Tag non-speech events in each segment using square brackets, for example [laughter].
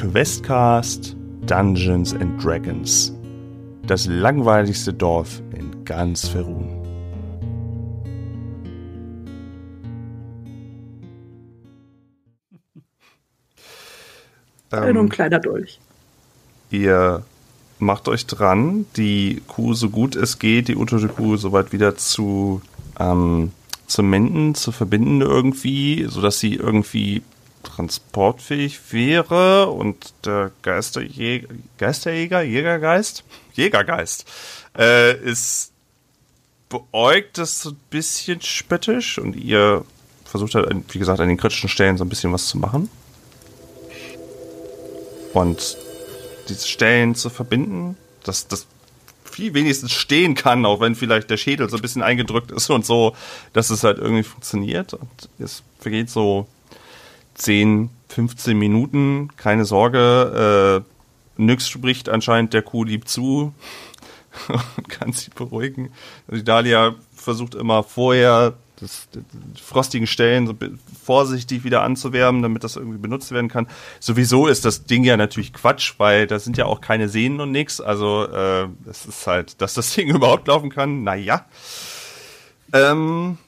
Questcast Dungeons and Dragons. Das langweiligste Dorf in ganz Ferun. Ähm, Nur ein kleiner Dolch. Ihr macht euch dran, die Kuh so gut es geht, die untote Kuh soweit wieder zu ähm, Zementen, zu verbinden irgendwie, sodass sie irgendwie transportfähig wäre und der Geisterjäger, Geisterjäger, Jägergeist, Jägergeist, äh, ist beäugt das so ein bisschen spöttisch und ihr versucht halt, wie gesagt, an den kritischen Stellen so ein bisschen was zu machen. Und diese Stellen zu verbinden, dass das viel wenigstens stehen kann, auch wenn vielleicht der Schädel so ein bisschen eingedrückt ist und so, dass es halt irgendwie funktioniert. Und es vergeht so 10, 15 Minuten, keine Sorge. Äh, Nyx spricht anscheinend der Kuh lieb zu [laughs] und kann sie beruhigen. Die Dahlia versucht immer vorher das, die frostigen Stellen so vorsichtig wieder anzuwärmen, damit das irgendwie benutzt werden kann. Sowieso ist das Ding ja natürlich Quatsch, weil da sind ja auch keine Sehnen und nix. Also äh, es ist halt, dass das [laughs] Ding überhaupt laufen kann, naja. Ähm,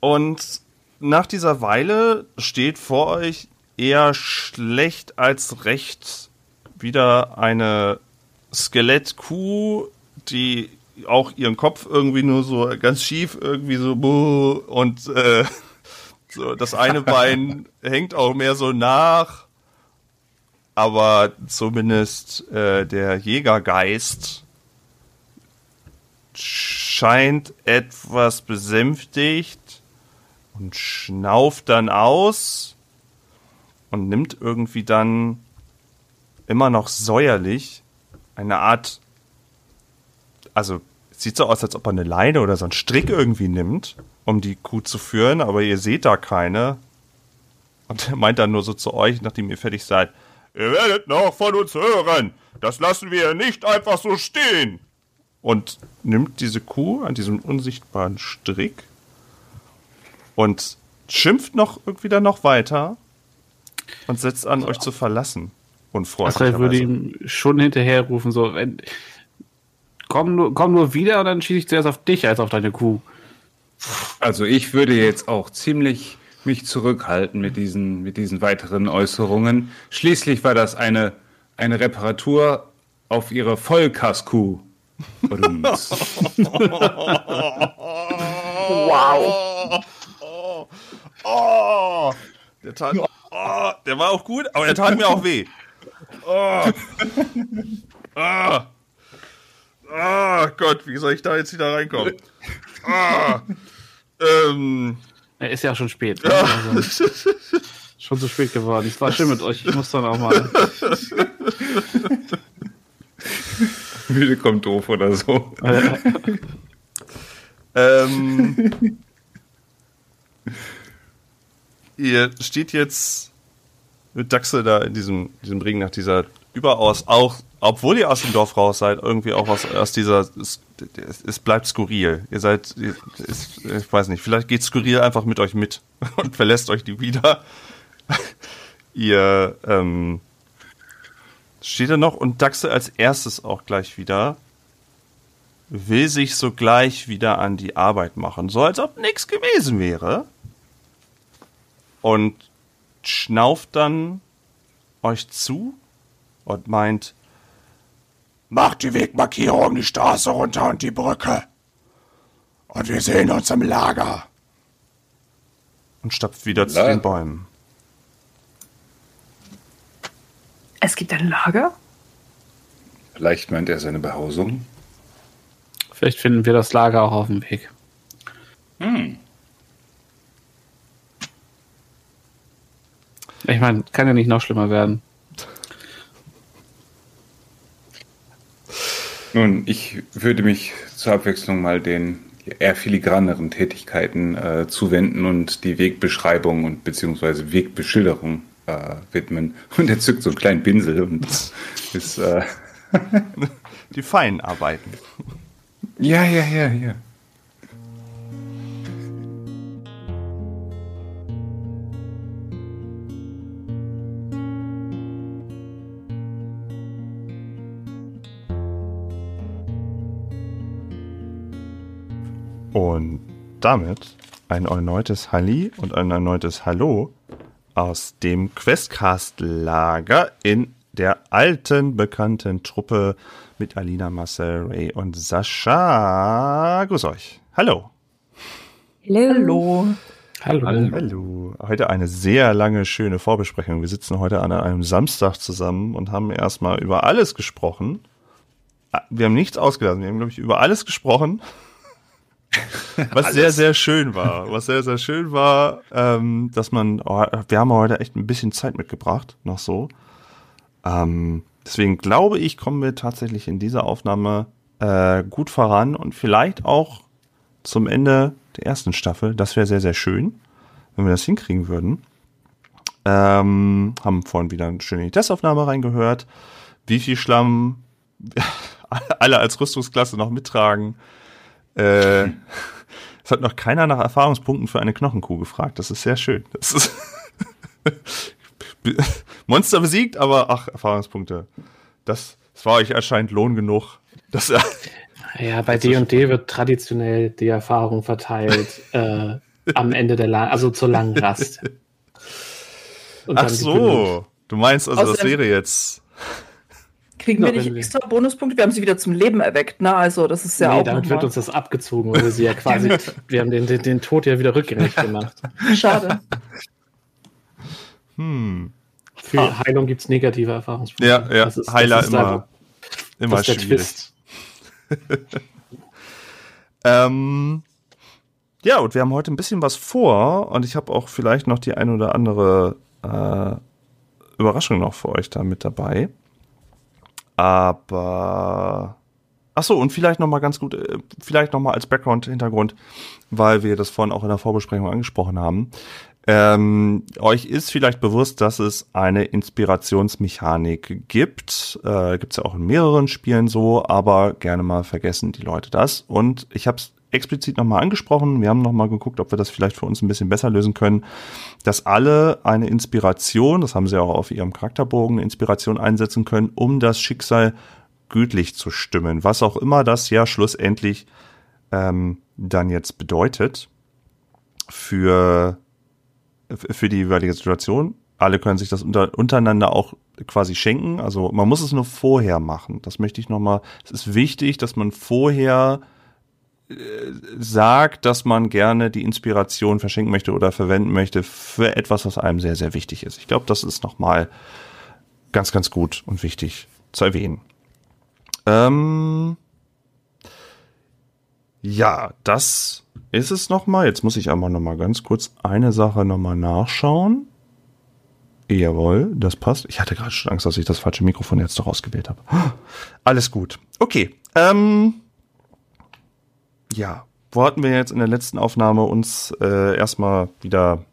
und nach dieser Weile steht vor euch eher schlecht als recht wieder eine Skelettkuh, die auch ihren Kopf irgendwie nur so ganz schief irgendwie so und äh, [laughs] so das eine [laughs] Bein hängt auch mehr so nach, aber zumindest äh, der Jägergeist scheint etwas besänftigt und schnauft dann aus und nimmt irgendwie dann immer noch säuerlich eine Art also sieht so aus, als ob er eine Leine oder so einen Strick irgendwie nimmt, um die Kuh zu führen, aber ihr seht da keine. Und er meint dann nur so zu euch, nachdem ihr fertig seid, ihr werdet noch von uns hören. Das lassen wir nicht einfach so stehen. Und nimmt diese Kuh an diesem unsichtbaren Strick und schimpft noch irgendwie dann noch weiter und setzt an, euch zu verlassen. Unfreundlich. Also würde ihm schon hinterherrufen, so, wenn, komm nur, komm nur wieder und dann schieße ich zuerst auf dich als auf deine Kuh. Also ich würde jetzt auch ziemlich mich zurückhalten mit diesen, mit diesen weiteren Äußerungen. Schließlich war das eine, eine Reparatur auf ihre Vollkasskuh. [laughs] wow. Oh, oh, der, tat, oh, der war auch gut, aber er tat mir auch weh. Oh. Oh. Ah, Gott, wie soll ich da jetzt wieder reinkommen? Ah, ähm, er ist ja schon spät. Ne? Also, schon zu spät geworden. Ich war schön mit euch. Ich muss dann auch mal. Müde kommt doof oder so. ähm, [laughs] ihr steht jetzt mit Dachse da in diesem, diesem Ring nach dieser überaus auch obwohl ihr aus dem Dorf raus seid, irgendwie auch was aus dieser, es, es bleibt skurril. Ihr seid, es, ich weiß nicht, vielleicht geht skurril einfach mit euch mit [laughs] und verlässt euch die wieder. [laughs] ihr ähm, steht da noch und Daxe als erstes auch gleich wieder will sich sogleich wieder an die Arbeit machen, so als ob nichts gewesen wäre. Und schnauft dann euch zu und meint, Macht die Wegmarkierung die Straße runter und die Brücke. Und wir sehen uns im Lager. Und stapft wieder zu den Bäumen. Es gibt ein Lager? Vielleicht meint er seine Behausung. Vielleicht finden wir das Lager auch auf dem Weg. Hm. Ich meine, kann ja nicht noch schlimmer werden. Nun, ich würde mich zur Abwechslung mal den eher filigraneren Tätigkeiten äh, zuwenden und die Wegbeschreibung und beziehungsweise Wegbeschilderung äh, widmen. Und er zückt so einen kleinen Pinsel und [laughs] ist äh [laughs] die feinen Arbeiten. Ja, ja, ja, ja. Und damit ein erneutes Halli und ein erneutes Hallo aus dem Questcast-Lager in der alten bekannten Truppe mit Alina, Marcel, Ray und Sascha. Grüß euch. Hallo. Hallo. Hallo. Hallo. Heute eine sehr lange, schöne Vorbesprechung. Wir sitzen heute an einem Samstag zusammen und haben erstmal über alles gesprochen. Ah, Wir haben nichts ausgelassen. Wir haben, glaube ich, über alles gesprochen. [laughs] Was sehr, sehr schön war. Was sehr, sehr schön war, ähm, dass man, oh, wir haben heute echt ein bisschen Zeit mitgebracht, noch so. Ähm, deswegen glaube ich, kommen wir tatsächlich in dieser Aufnahme äh, gut voran und vielleicht auch zum Ende der ersten Staffel. Das wäre sehr, sehr schön, wenn wir das hinkriegen würden. Ähm, haben vorhin wieder eine schöne Testaufnahme reingehört. Wie viel Schlamm [laughs] alle als Rüstungsklasse noch mittragen. Äh, [laughs] es hat noch keiner nach Erfahrungspunkten für eine Knochenkuh gefragt. Das ist sehr schön. Das ist [laughs] Monster besiegt, aber ach, Erfahrungspunkte. Das, das war euch anscheinend Lohn genug. Das, [laughs] Ja, bei D&D wird traditionell die Erfahrung verteilt äh, am Ende der, La also zur langen Rast. Und ach so. Du meinst also, das Außerdem- wäre jetzt. Kriegen wir Ja, nicht wir- extra Bonuspunkte? Wir haben sie wieder zum Leben erweckt, ne? Also, das ist ja nee, auch damit wird uns das abgezogen, weil wir sie ja quasi, [laughs] wir haben den, den, den Tod ja wieder rückgängig gemacht. schade. Hm. Für Heilung gibt es negative Erfahrungspunkte. Ja, ja. Das ist- das Heiler ist da, immer, immer das ist der schwierig. Twist. [laughs] Ähm, ja, und wir haben heute ein bisschen was vor und ich habe auch vielleicht noch die ein oder andere äh, Überraschung noch für euch da mit dabei. Aber ach so und vielleicht noch mal ganz gut, äh, vielleicht noch mal als Background-Hintergrund, weil wir das vorhin auch in der Vorbesprechung angesprochen haben. Ähm, euch ist vielleicht bewusst, dass es eine Inspirationsmechanik gibt. Äh, Gibt es ja auch in mehreren Spielen so, aber gerne mal vergessen die Leute das. Und ich habe es explizit nochmal angesprochen. Wir haben nochmal geguckt, ob wir das vielleicht für uns ein bisschen besser lösen können, dass alle eine Inspiration, das haben sie auch auf ihrem Charakterbogen, eine Inspiration einsetzen können, um das Schicksal gütlich zu stimmen. Was auch immer das ja schlussendlich ähm, dann jetzt bedeutet für für die jeweilige Situation. Alle können sich das unter, untereinander auch quasi schenken. Also man muss es nur vorher machen. Das möchte ich nochmal. Es ist wichtig, dass man vorher sagt, dass man gerne die Inspiration verschenken möchte oder verwenden möchte für etwas, was einem sehr, sehr wichtig ist. Ich glaube, das ist nochmal ganz, ganz gut und wichtig zu erwähnen. Ähm ja, das ist es nochmal. Jetzt muss ich aber nochmal ganz kurz eine Sache nochmal nachschauen. Jawohl, das passt. Ich hatte gerade schon Angst, dass ich das falsche Mikrofon jetzt doch ausgewählt habe. Alles gut. Okay. Ähm, ja, wo hatten wir jetzt in der letzten Aufnahme uns äh, erstmal wieder,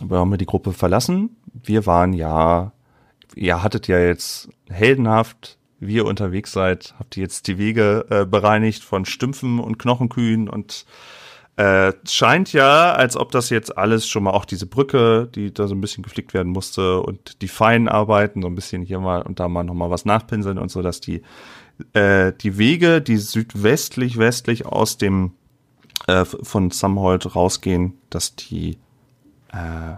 wo haben wir die Gruppe verlassen? Wir waren ja, ihr hattet ja jetzt heldenhaft, wie ihr unterwegs seid, habt ihr jetzt die Wege äh, bereinigt von Stümpfen und Knochenkühen und äh, scheint ja, als ob das jetzt alles schon mal auch diese Brücke, die da so ein bisschen geflickt werden musste und die feinen Arbeiten, so ein bisschen hier mal und da mal nochmal was nachpinseln und so, dass die, äh, die Wege, die südwestlich, westlich aus dem äh, von Samhold rausgehen, dass die äh,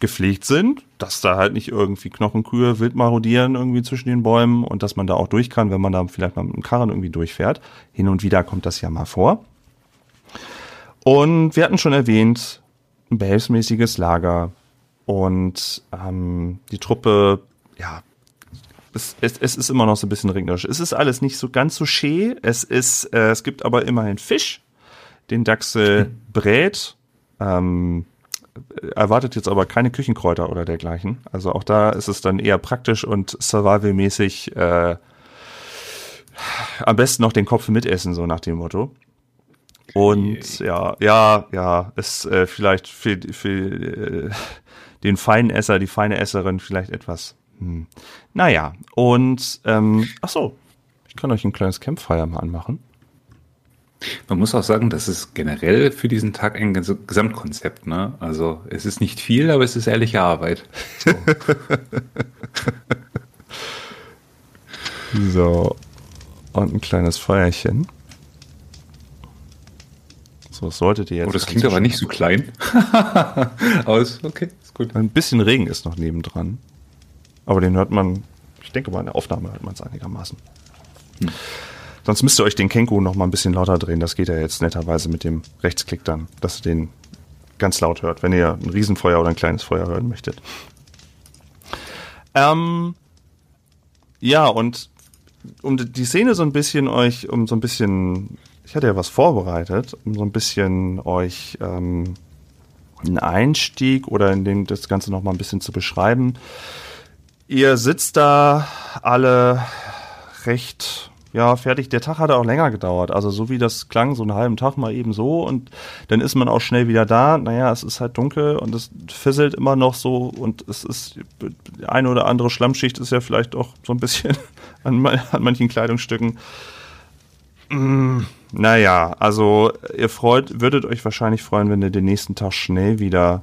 gepflegt sind, dass da halt nicht irgendwie Knochenkühe wild marodieren irgendwie zwischen den Bäumen und dass man da auch durch kann, wenn man da vielleicht mal mit dem Karren irgendwie durchfährt. Hin und wieder kommt das ja mal vor. Und wir hatten schon erwähnt, ein behelfsmäßiges Lager und ähm, die Truppe, ja, es, es, es ist immer noch so ein bisschen regnerisch. Es ist alles nicht so ganz so schee. Es ist, äh, es gibt aber immerhin Fisch, den Dachsel [laughs] brät. Ähm, erwartet jetzt aber keine Küchenkräuter oder dergleichen. Also auch da ist es dann eher praktisch und survival-mäßig äh, am besten noch den Kopf mitessen, so nach dem Motto. Und ja, ja, ja, ist äh, vielleicht für, für äh, den feinen Esser, die feine Esserin vielleicht etwas. Hm. Naja, und ähm, ach so, ich kann euch ein kleines Campfire mal anmachen. Man muss auch sagen, das ist generell für diesen Tag ein Ges- Gesamtkonzept. Ne? Also es ist nicht viel, aber es ist ehrliche Arbeit. So. [laughs] So. Und ein kleines Feuerchen. So, das solltet ihr jetzt. Oh, das klingt aber nicht so klein. [laughs] Aus, okay, ist gut. Ein bisschen Regen ist noch nebendran. Aber den hört man, ich denke mal, in der Aufnahme hört man es einigermaßen. Hm. Sonst müsst ihr euch den Kenku noch mal ein bisschen lauter drehen. Das geht ja jetzt netterweise mit dem Rechtsklick dann, dass ihr den ganz laut hört, wenn ihr ein Riesenfeuer oder ein kleines Feuer hören möchtet. Ähm, ja, und um die Szene so ein bisschen euch, um so ein bisschen, ich hatte ja was vorbereitet, um so ein bisschen euch ähm, einen Einstieg oder in dem das Ganze noch mal ein bisschen zu beschreiben. Ihr sitzt da alle recht ja, fertig. Der Tag hat auch länger gedauert. Also so wie das klang, so einen halben Tag mal eben so und dann ist man auch schnell wieder da. Naja, es ist halt dunkel und es fisselt immer noch so und es ist, die eine oder andere Schlammschicht ist ja vielleicht auch so ein bisschen [laughs] an, an manchen Kleidungsstücken. Mm, naja, also ihr freut, würdet euch wahrscheinlich freuen, wenn ihr den nächsten Tag schnell wieder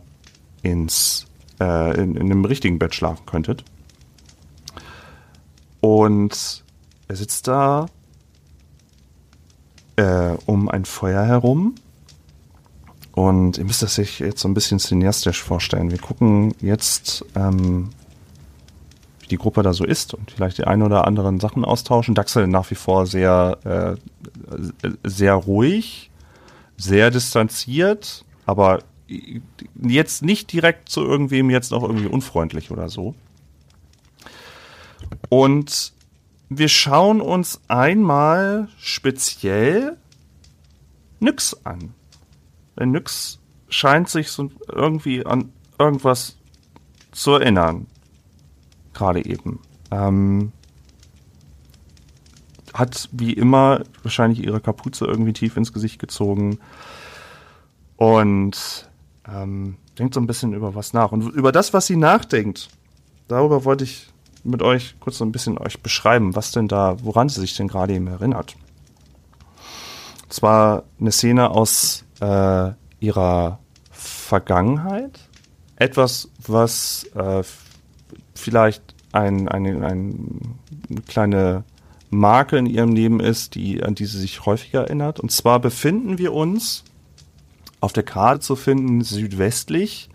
ins, äh, in, in einem richtigen Bett schlafen könntet. Und er sitzt da äh, um ein Feuer herum. Und ihr müsst das sich jetzt so ein bisschen cineastisch vorstellen. Wir gucken jetzt, ähm, wie die Gruppe da so ist und vielleicht die ein oder anderen Sachen austauschen. Daxel nach wie vor sehr, äh, sehr ruhig, sehr distanziert, aber jetzt nicht direkt zu irgendwem jetzt noch irgendwie unfreundlich oder so. Und wir schauen uns einmal speziell Nyx an. Denn Nyx scheint sich so irgendwie an irgendwas zu erinnern. Gerade eben. Ähm, hat wie immer wahrscheinlich ihre Kapuze irgendwie tief ins Gesicht gezogen und ähm, denkt so ein bisschen über was nach. Und über das, was sie nachdenkt, darüber wollte ich mit euch kurz so ein bisschen euch beschreiben, was denn da, woran sie sich denn gerade eben erinnert. Und zwar eine Szene aus äh, ihrer Vergangenheit. Etwas, was äh, vielleicht ein, eine, ein, eine kleine Marke in ihrem Leben ist, die, an die sie sich häufiger erinnert. Und zwar befinden wir uns auf der Karte zu finden südwestlich,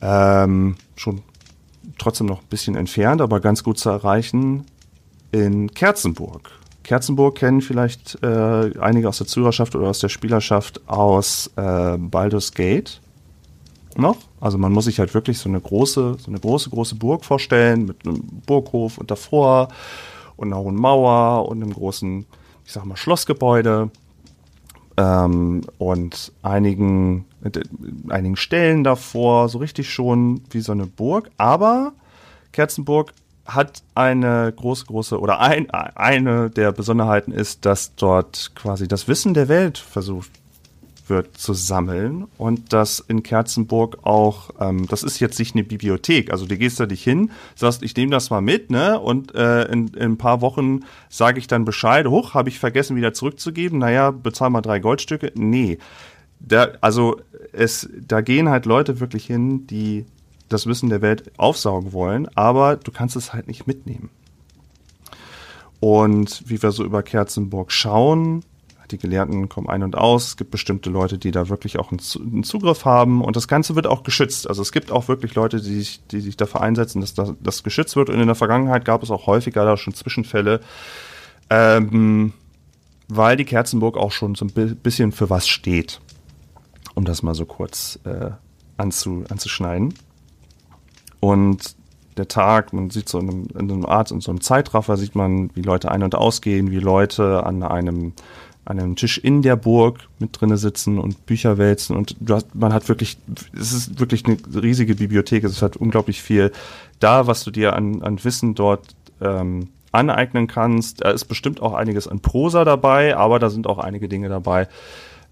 ähm, schon trotzdem noch ein bisschen entfernt, aber ganz gut zu erreichen, in Kerzenburg. Kerzenburg kennen vielleicht äh, einige aus der Zuhörerschaft oder aus der Spielerschaft aus äh, Baldur's Gate noch. Also man muss sich halt wirklich so eine große, so eine große, große Burg vorstellen mit einem Burghof und davor und einer hohen Mauer und einem großen, ich sag mal, Schlossgebäude ähm, und einigen, äh, einigen Stellen davor, so richtig schon wie so eine Burg. Aber Kerzenburg hat eine große, große, oder ein, eine der Besonderheiten ist, dass dort quasi das Wissen der Welt versucht wird zu sammeln und dass in Kerzenburg auch, ähm, das ist jetzt nicht eine Bibliothek, also du gehst da dich hin, sagst, ich nehme das mal mit, ne, und äh, in, in ein paar Wochen sage ich dann Bescheid, hoch, habe ich vergessen wieder zurückzugeben, naja, bezahl mal drei Goldstücke, nee. Da, also es, da gehen halt Leute wirklich hin, die das Wissen der Welt aufsaugen wollen, aber du kannst es halt nicht mitnehmen. Und wie wir so über Kerzenburg schauen, die Gelehrten kommen ein und aus. Es gibt bestimmte Leute, die da wirklich auch einen Zugriff haben. Und das Ganze wird auch geschützt. Also es gibt auch wirklich Leute, die sich, die sich dafür einsetzen, dass das, das geschützt wird. Und in der Vergangenheit gab es auch häufiger da schon Zwischenfälle, ähm, weil die Kerzenburg auch schon so ein bisschen für was steht. Um das mal so kurz äh, anzu, anzuschneiden. Und der Tag, man sieht so in einem, in einem Art, in so einem Zeitraffer sieht man, wie Leute ein- und ausgehen, wie Leute an einem an einem Tisch in der Burg mit drinne sitzen und Bücher wälzen und hast, man hat wirklich, es ist wirklich eine riesige Bibliothek, es hat unglaublich viel da, was du dir an, an Wissen dort ähm, aneignen kannst. Da ist bestimmt auch einiges an Prosa dabei, aber da sind auch einige Dinge dabei,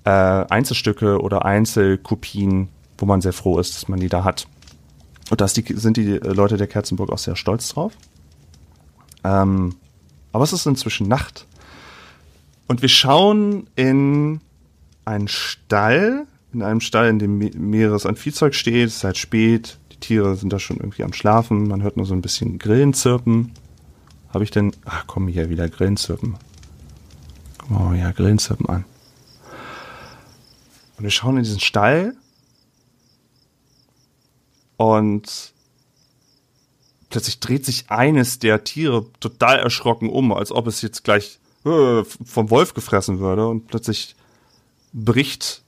äh, Einzelstücke oder Einzelkopien, wo man sehr froh ist, dass man die da hat. Und da sind die Leute der Kerzenburg auch sehr stolz drauf. Ähm, aber es ist inzwischen Nacht und wir schauen in einen Stall, in einem Stall, in dem mehreres an Viehzeug steht. Es ist halt spät, die Tiere sind da schon irgendwie am Schlafen. Man hört nur so ein bisschen Grillen zirpen. Habe ich denn. Ach komm, hier wieder Grillen zirpen. Guck mal ja, Grillen zirpen an. Und wir schauen in diesen Stall und plötzlich dreht sich eines der Tiere total erschrocken um, als ob es jetzt gleich äh, vom Wolf gefressen würde und plötzlich bricht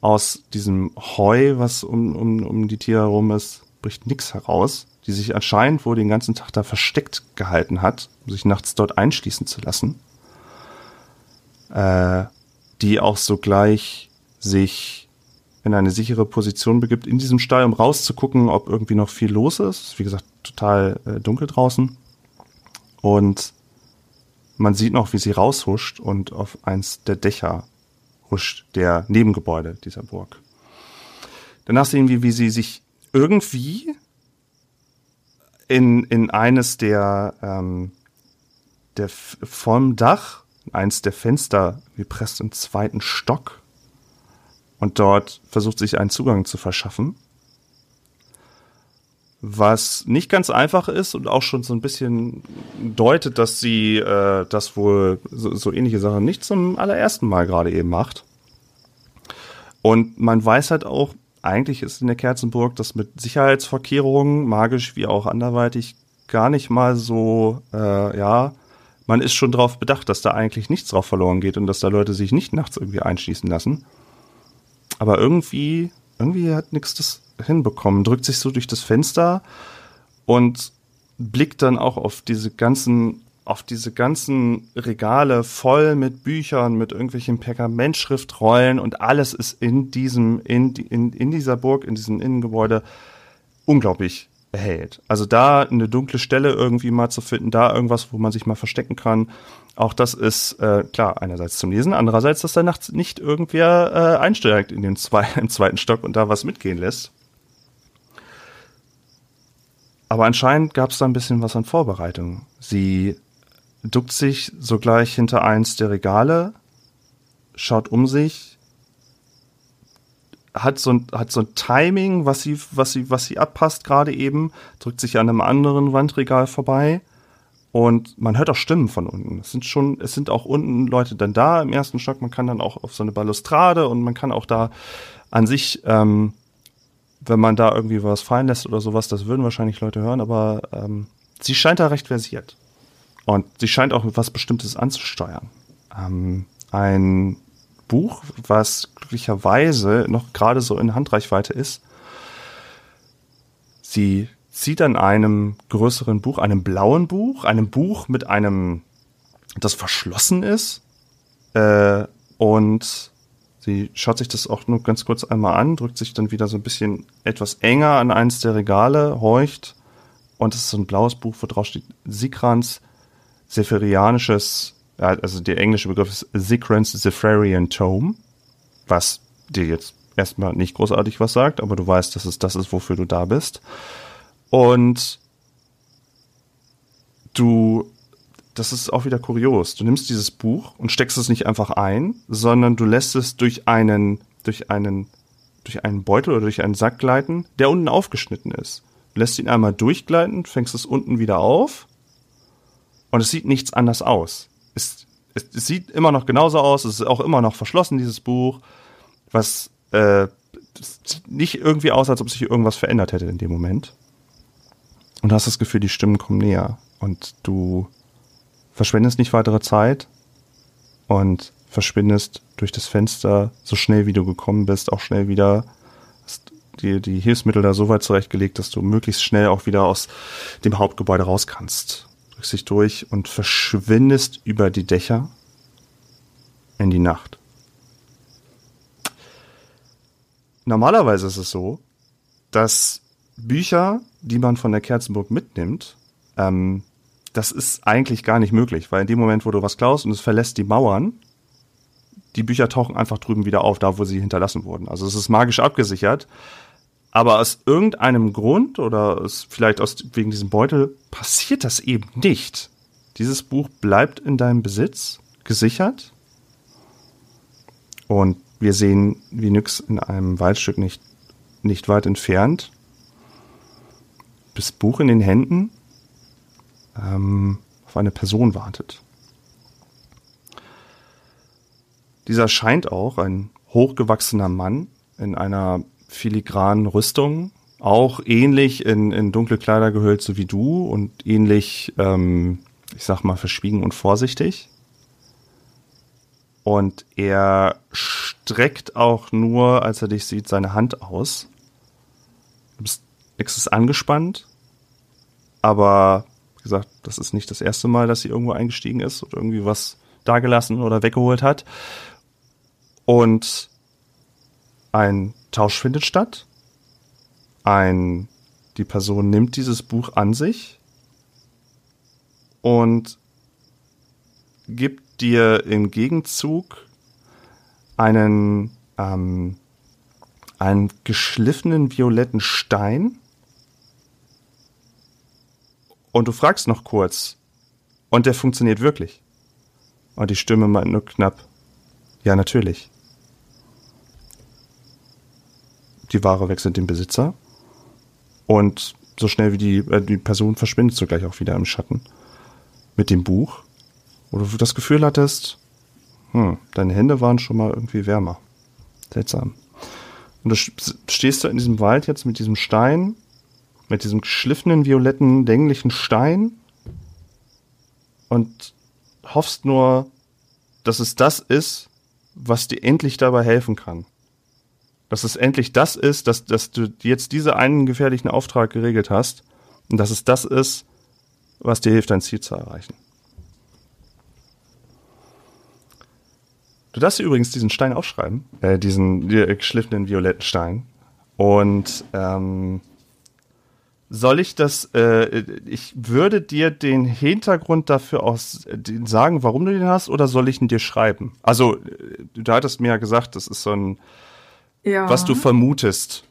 aus diesem Heu, was um, um, um die Tiere herum ist, bricht nix heraus, die sich anscheinend wohl den ganzen Tag da versteckt gehalten hat, um sich nachts dort einschließen zu lassen. Äh, die auch sogleich sich in eine sichere Position begibt in diesem Stall, um rauszugucken, ob irgendwie noch viel los ist. Wie gesagt, total äh, dunkel draußen. Und man sieht noch, wie sie raushuscht und auf eins der Dächer huscht, der Nebengebäude dieser Burg. Danach sehen wir, wie sie sich irgendwie in, in eines der, ähm, der vom Dach, eins der Fenster gepresst im zweiten Stock und dort versucht sich einen Zugang zu verschaffen. Was nicht ganz einfach ist und auch schon so ein bisschen deutet, dass sie äh, das wohl so, so ähnliche Sachen nicht zum allerersten Mal gerade eben macht. Und man weiß halt auch, eigentlich ist in der Kerzenburg das mit Sicherheitsvorkehrungen, magisch wie auch anderweitig, gar nicht mal so, äh, ja, man ist schon darauf bedacht, dass da eigentlich nichts drauf verloren geht und dass da Leute sich nicht nachts irgendwie einschließen lassen. Aber irgendwie, irgendwie hat nix das hinbekommen, drückt sich so durch das Fenster und blickt dann auch auf diese ganzen, auf diese ganzen Regale voll mit Büchern, mit irgendwelchen Pergamentschriftrollen und alles ist in diesem, in, in, in dieser Burg, in diesem Innengebäude unglaublich erhält. Also da eine dunkle Stelle irgendwie mal zu finden, da irgendwas, wo man sich mal verstecken kann, auch das ist äh, klar einerseits zum Lesen, andererseits, dass da nachts nicht irgendwer äh, einsteigt in den zwei, [laughs] im zweiten Stock und da was mitgehen lässt. Aber anscheinend gab es da ein bisschen was an Vorbereitung. Sie duckt sich sogleich hinter eins der Regale, schaut um sich, hat so ein, hat so ein Timing, was sie, was sie, was sie abpasst gerade eben, drückt sich an einem anderen Wandregal vorbei und man hört auch Stimmen von unten. Es sind schon, es sind auch unten Leute dann da im ersten Stock. Man kann dann auch auf so eine Balustrade und man kann auch da an sich, ähm, wenn man da irgendwie was fallen lässt oder sowas, das würden wahrscheinlich Leute hören, aber ähm, sie scheint da recht versiert. Und sie scheint auch was Bestimmtes anzusteuern. Ähm, ein Buch, was glücklicherweise noch gerade so in Handreichweite ist. Sie zieht an einem größeren Buch, einem blauen Buch, einem Buch mit einem, das verschlossen ist. Äh, und sie schaut sich das auch nur ganz kurz einmal an, drückt sich dann wieder so ein bisschen etwas enger an eins der Regale, horcht. Und es ist so ein blaues Buch, wo drauf steht Sikrans Sephirianisches, also der englische Begriff ist Sikrans Zephirian Tome, was dir jetzt erstmal nicht großartig was sagt, aber du weißt, dass es das ist, wofür du da bist. Und du, das ist auch wieder kurios. Du nimmst dieses Buch und steckst es nicht einfach ein, sondern du lässt es durch einen, durch einen, durch einen Beutel oder durch einen Sack gleiten, der unten aufgeschnitten ist. Du lässt ihn einmal durchgleiten, fängst es unten wieder auf und es sieht nichts anders aus. Es, es, es sieht immer noch genauso aus, es ist auch immer noch verschlossen, dieses Buch, was äh, sieht nicht irgendwie aus, als ob sich irgendwas verändert hätte in dem Moment. Und du hast das Gefühl, die Stimmen kommen näher. Und du verschwendest nicht weitere Zeit und verschwindest durch das Fenster so schnell, wie du gekommen bist, auch schnell wieder. Hast die, die Hilfsmittel da so weit zurechtgelegt, dass du möglichst schnell auch wieder aus dem Hauptgebäude raus kannst. Drückst dich durch und verschwindest über die Dächer in die Nacht. Normalerweise ist es so, dass Bücher die man von der Kerzenburg mitnimmt, ähm, das ist eigentlich gar nicht möglich, weil in dem Moment, wo du was klaust und es verlässt die Mauern, die Bücher tauchen einfach drüben wieder auf, da wo sie hinterlassen wurden. Also es ist magisch abgesichert. Aber aus irgendeinem Grund oder vielleicht aus, wegen diesem Beutel passiert das eben nicht. Dieses Buch bleibt in deinem Besitz gesichert. Und wir sehen wie nix in einem Waldstück nicht, nicht weit entfernt das Buch in den Händen ähm, auf eine Person wartet. Dieser scheint auch ein hochgewachsener Mann in einer filigranen Rüstung, auch ähnlich in, in dunkle Kleider gehüllt, so wie du und ähnlich, ähm, ich sag mal, verschwiegen und vorsichtig. Und er streckt auch nur, als er dich sieht, seine Hand aus. Du bist extra angespannt, aber wie gesagt, das ist nicht das erste Mal, dass sie irgendwo eingestiegen ist oder irgendwie was dagelassen oder weggeholt hat. Und ein Tausch findet statt. Ein, die Person nimmt dieses Buch an sich und gibt dir im Gegenzug einen, ähm, einen geschliffenen violetten Stein. Und du fragst noch kurz. Und der funktioniert wirklich. Und die Stimme meint nur knapp. Ja, natürlich. Die Ware wechselt den Besitzer. Und so schnell wie die, äh, die Person verschwindet sogleich auch wieder im Schatten. Mit dem Buch. Wo du das Gefühl hattest, hm, deine Hände waren schon mal irgendwie wärmer. Seltsam. Und du stehst da in diesem Wald jetzt mit diesem Stein, mit diesem geschliffenen, violetten, länglichen Stein und hoffst nur, dass es das ist, was dir endlich dabei helfen kann. Dass es endlich das ist, dass, dass du jetzt diese einen gefährlichen Auftrag geregelt hast und dass es das ist, was dir hilft, dein Ziel zu erreichen. Du darfst dir übrigens diesen Stein aufschreiben, äh, diesen geschliffenen violetten Stein. Und ähm, soll ich das, äh, ich würde dir den Hintergrund dafür aus, äh, sagen, warum du den hast, oder soll ich ihn dir schreiben? Also, äh, du hattest mir ja gesagt, das ist so ein, Ja. was du vermutest.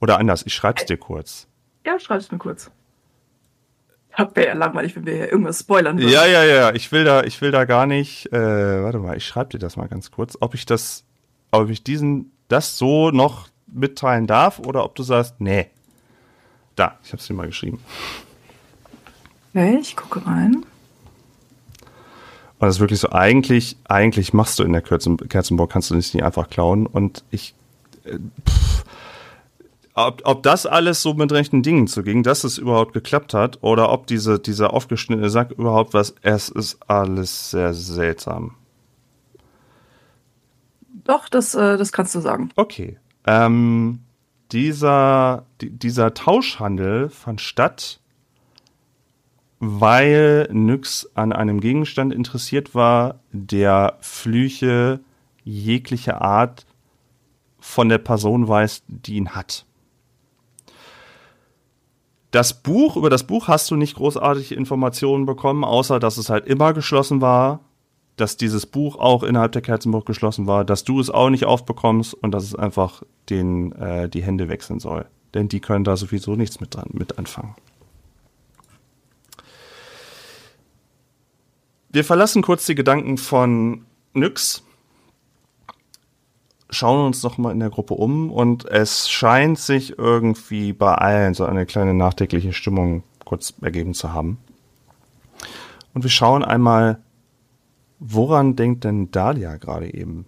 Oder anders, ich schreib's dir kurz. Ja, schreib's mir kurz. Wäre ja langweilig, wenn wir hier irgendwas spoilern würden. Ja, ja, ja, ich will da, ich will da gar nicht, äh, warte mal, ich schreibe dir das mal ganz kurz, ob ich das, ob ich diesen, das so noch mitteilen darf oder ob du sagst, nee. Da, ich hab's dir mal geschrieben. Okay, ich gucke rein. Und das ist wirklich so, eigentlich, eigentlich machst du in der Kerzen, Kerzenburg, kannst du nicht einfach klauen. Und ich, äh, pff, ob, ob das alles so mit rechten Dingen zuging, dass es überhaupt geklappt hat, oder ob diese, dieser aufgeschnittene Sack überhaupt was, es ist alles sehr seltsam. Doch, das, äh, das kannst du sagen. Okay. Ähm, dieser, di- dieser Tauschhandel fand statt, weil Nyx an einem Gegenstand interessiert war, der Flüche jeglicher Art von der Person weiß, die ihn hat. Das Buch, über das Buch hast du nicht großartige Informationen bekommen, außer dass es halt immer geschlossen war, dass dieses Buch auch innerhalb der Kerzenburg geschlossen war, dass du es auch nicht aufbekommst und dass es einfach den, äh, die Hände wechseln soll. Denn die können da sowieso nichts mit, dran, mit anfangen. Wir verlassen kurz die Gedanken von Nyx, schauen uns noch mal in der Gruppe um und es scheint sich irgendwie bei allen so eine kleine nachdenkliche Stimmung kurz ergeben zu haben. Und wir schauen einmal, woran denkt denn Dahlia gerade eben?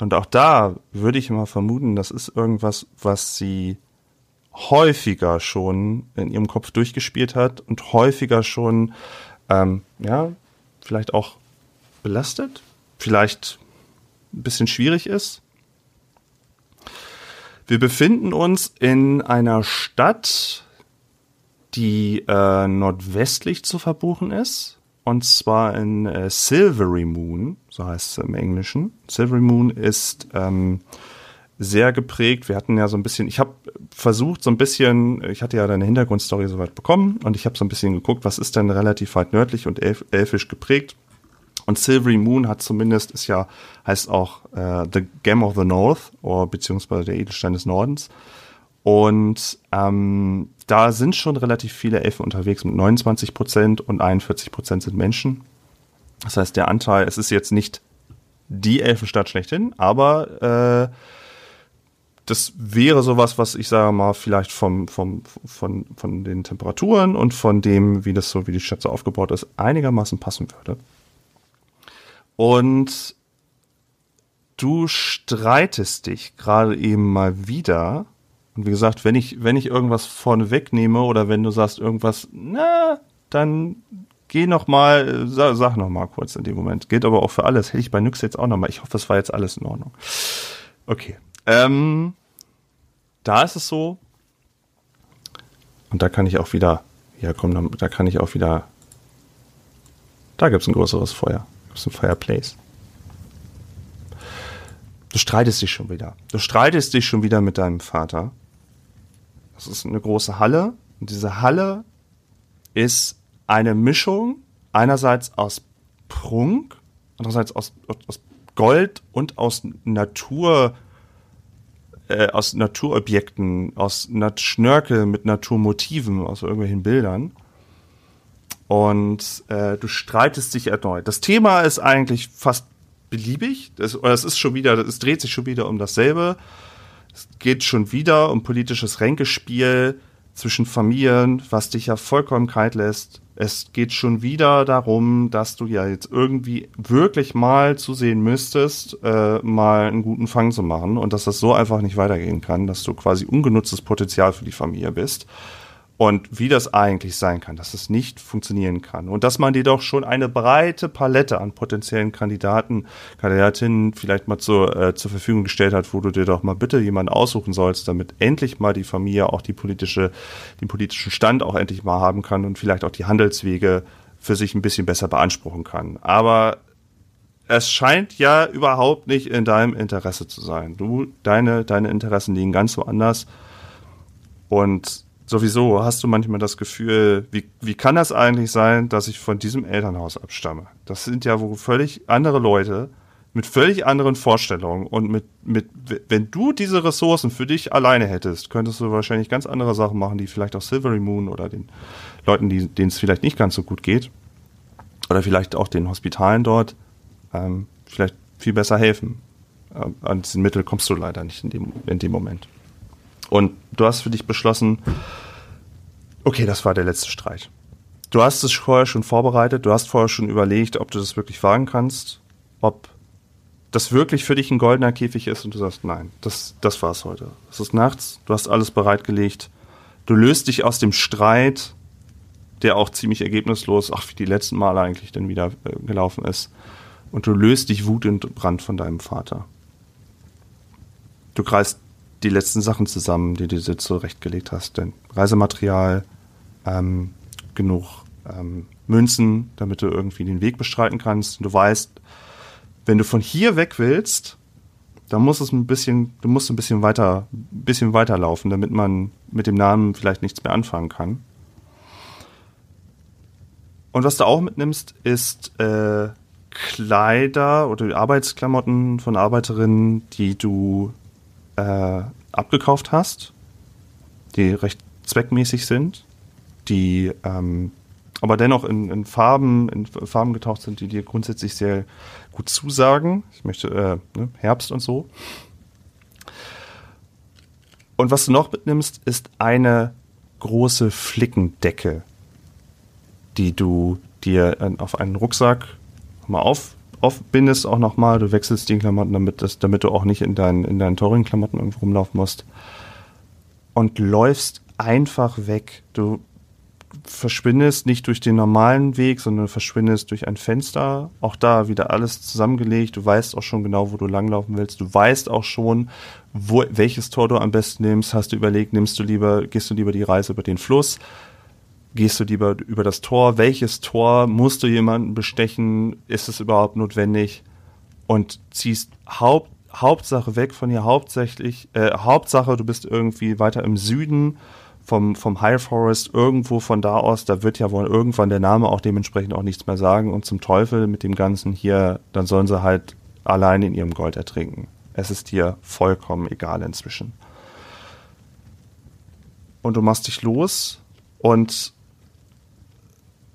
Und auch da würde ich mal vermuten, das ist irgendwas, was sie häufiger schon in ihrem Kopf durchgespielt hat und häufiger schon, ähm, ja, vielleicht auch belastet, vielleicht ein bisschen schwierig ist. Wir befinden uns in einer Stadt, die äh, nordwestlich zu verbuchen ist. Und zwar in äh, Silvery Moon, so heißt es im Englischen. Silvery Moon ist ähm, sehr geprägt. Wir hatten ja so ein bisschen, ich habe versucht, so ein bisschen, ich hatte ja deine Hintergrundstory soweit bekommen und ich habe so ein bisschen geguckt, was ist denn relativ weit nördlich und elf, elfisch geprägt. Und Silvery Moon hat zumindest, ist ja, heißt auch äh, The Gem of the North, oder beziehungsweise der Edelstein des Nordens. Und ähm, da sind schon relativ viele Elfen unterwegs mit 29 Prozent und 41 Prozent sind Menschen. Das heißt, der Anteil, es ist jetzt nicht die Elfenstadt schlechthin, aber äh, das wäre sowas, was ich sage mal vielleicht vom, vom, von, von den Temperaturen und von dem, wie das so, wie die so aufgebaut ist, einigermaßen passen würde. Und du streitest dich gerade eben mal wieder. Und wie gesagt, wenn ich, wenn ich irgendwas vorne wegnehme oder wenn du sagst irgendwas, na, dann geh noch mal, sag, sag noch mal kurz in dem Moment. Geht aber auch für alles. Hätte ich bei Nyx jetzt auch noch mal. Ich hoffe, es war jetzt alles in Ordnung. Okay. Ähm, da ist es so. Und da kann ich auch wieder, ja komm, da kann ich auch wieder, da gibt es ein größeres Feuer. Gibt es ein Fireplace. Du streitest dich schon wieder. Du streitest dich schon wieder mit deinem Vater. Das ist eine große Halle. Und diese Halle ist eine Mischung einerseits aus Prunk, andererseits aus, aus Gold und aus Natur, äh, aus Naturobjekten, aus Nat Schnörkel mit Naturmotiven, aus irgendwelchen Bildern. Und äh, du streitest dich erneut. Das Thema ist eigentlich fast beliebig. Es, es ist schon wieder, es dreht sich schon wieder um dasselbe. Es geht schon wieder um politisches Ränkespiel zwischen Familien, was dich ja vollkommen kalt lässt. Es geht schon wieder darum, dass du ja jetzt irgendwie wirklich mal zusehen müsstest, äh, mal einen guten Fang zu machen und dass das so einfach nicht weitergehen kann, dass du quasi ungenutztes Potenzial für die Familie bist und wie das eigentlich sein kann, dass es nicht funktionieren kann und dass man dir doch schon eine breite Palette an potenziellen Kandidaten, Kandidatinnen vielleicht mal zur, äh, zur Verfügung gestellt hat, wo du dir doch mal bitte jemanden aussuchen sollst, damit endlich mal die Familie auch die politische, den politischen Stand auch endlich mal haben kann und vielleicht auch die Handelswege für sich ein bisschen besser beanspruchen kann. Aber es scheint ja überhaupt nicht in deinem Interesse zu sein. Du, deine, deine Interessen liegen ganz woanders und sowieso hast du manchmal das Gefühl, wie, wie kann das eigentlich sein, dass ich von diesem Elternhaus abstamme? Das sind ja wohl völlig andere Leute mit völlig anderen Vorstellungen und mit, mit, wenn du diese Ressourcen für dich alleine hättest, könntest du wahrscheinlich ganz andere Sachen machen, die vielleicht auch Silvery Moon oder den Leuten, denen es vielleicht nicht ganz so gut geht, oder vielleicht auch den Hospitalen dort, ähm, vielleicht viel besser helfen. Ähm, an diesen Mittel kommst du leider nicht in dem, in dem Moment. Und du hast für dich beschlossen, okay, das war der letzte Streit. Du hast es vorher schon vorbereitet, du hast vorher schon überlegt, ob du das wirklich wagen kannst, ob das wirklich für dich ein goldener Käfig ist und du sagst, nein, das, das war's heute. Es ist nachts, du hast alles bereitgelegt, du löst dich aus dem Streit, der auch ziemlich ergebnislos, ach, wie die letzten Male eigentlich dann wieder äh, gelaufen ist, und du löst dich wutend Brand von deinem Vater. Du greifst die letzten Sachen zusammen, die du dir zurechtgelegt hast. Denn Reisematerial, ähm, genug ähm, Münzen, damit du irgendwie den Weg bestreiten kannst. Und du weißt, wenn du von hier weg willst, dann muss es ein bisschen, du musst ein bisschen weiter, ein bisschen weiterlaufen, damit man mit dem Namen vielleicht nichts mehr anfangen kann. Und was du auch mitnimmst, ist äh, Kleider oder Arbeitsklamotten von Arbeiterinnen, die du äh, abgekauft hast, die recht zweckmäßig sind, die ähm, aber dennoch in, in, Farben, in Farben getaucht sind, die dir grundsätzlich sehr gut zusagen. Ich möchte äh, ne, Herbst und so. Und was du noch mitnimmst, ist eine große Flickendecke, die du dir auf einen Rucksack mal auf, aufbindest auch nochmal, du wechselst die Klamotten, damit, das, damit du auch nicht in, dein, in deinen teuren Klamotten irgendwo rumlaufen musst. Und läufst einfach weg. Du verschwindest nicht durch den normalen Weg, sondern verschwindest durch ein Fenster. Auch da wieder alles zusammengelegt. Du weißt auch schon genau, wo du langlaufen willst. Du weißt auch schon, wo, welches Tor du am besten nimmst. Hast du überlegt, nimmst du lieber, gehst du lieber die Reise über den Fluss? Gehst du lieber über das Tor? Welches Tor musst du jemanden bestechen? Ist es überhaupt notwendig? Und ziehst Haupt, Hauptsache weg von hier, hauptsächlich, äh, Hauptsache, du bist irgendwie weiter im Süden vom, vom High Forest, irgendwo von da aus, da wird ja wohl irgendwann der Name auch dementsprechend auch nichts mehr sagen und zum Teufel mit dem Ganzen hier, dann sollen sie halt allein in ihrem Gold ertrinken. Es ist dir vollkommen egal inzwischen. Und du machst dich los und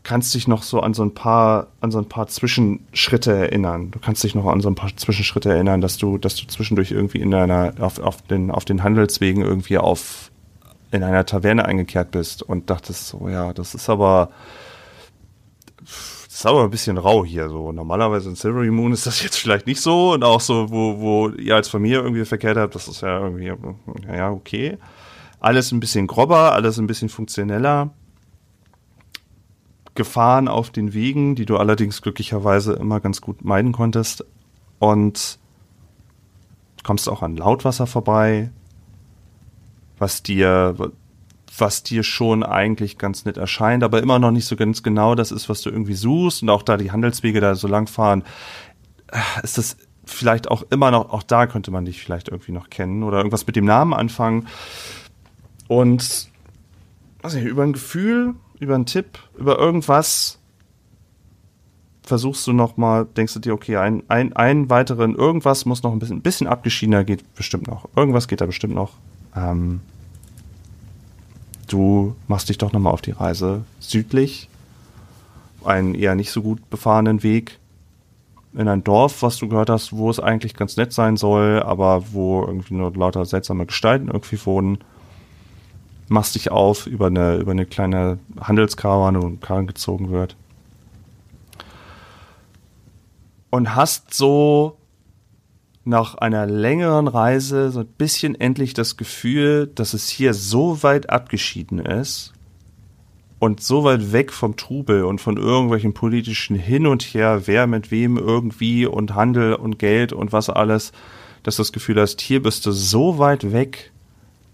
kannst dich noch so an so ein paar, an so ein paar Zwischenschritte erinnern. Du kannst dich noch an so ein paar Zwischenschritte erinnern, dass du, dass du zwischendurch irgendwie in deiner, auf, auf den, auf den Handelswegen irgendwie auf, in einer Taverne eingekehrt bist und dachtest so, ja, das ist aber, das ist aber ein bisschen rau hier. So normalerweise in Silvery Moon ist das jetzt vielleicht nicht so und auch so, wo, wo ihr als Familie irgendwie verkehrt habt, das ist ja irgendwie, ja, okay. Alles ein bisschen grobber, alles ein bisschen funktioneller. Gefahren auf den Wegen, die du allerdings glücklicherweise immer ganz gut meiden konntest. Und kommst auch an Lautwasser vorbei, was dir, was dir schon eigentlich ganz nett erscheint, aber immer noch nicht so ganz genau das ist, was du irgendwie suchst. Und auch da die Handelswege da so lang fahren, ist das vielleicht auch immer noch, auch da könnte man dich vielleicht irgendwie noch kennen oder irgendwas mit dem Namen anfangen. Und weiß nicht, über ein Gefühl, über einen Tipp, über irgendwas versuchst du noch mal, denkst du dir, okay, ein, ein, ein weiteren, irgendwas muss noch ein bisschen, ein bisschen abgeschiedener geht bestimmt noch. Irgendwas geht da bestimmt noch. Ähm, du machst dich doch noch mal auf die Reise südlich, einen eher nicht so gut befahrenen Weg in ein Dorf, was du gehört hast, wo es eigentlich ganz nett sein soll, aber wo irgendwie nur lauter seltsame Gestalten irgendwie wohnen machst dich auf über eine, über eine kleine Handelskarawane, wo ein Karren gezogen wird. Und hast so nach einer längeren Reise so ein bisschen endlich das Gefühl, dass es hier so weit abgeschieden ist und so weit weg vom Trubel und von irgendwelchen politischen Hin und Her, wer mit wem irgendwie und Handel und Geld und was alles, dass du das Gefühl hast, hier bist du so weit weg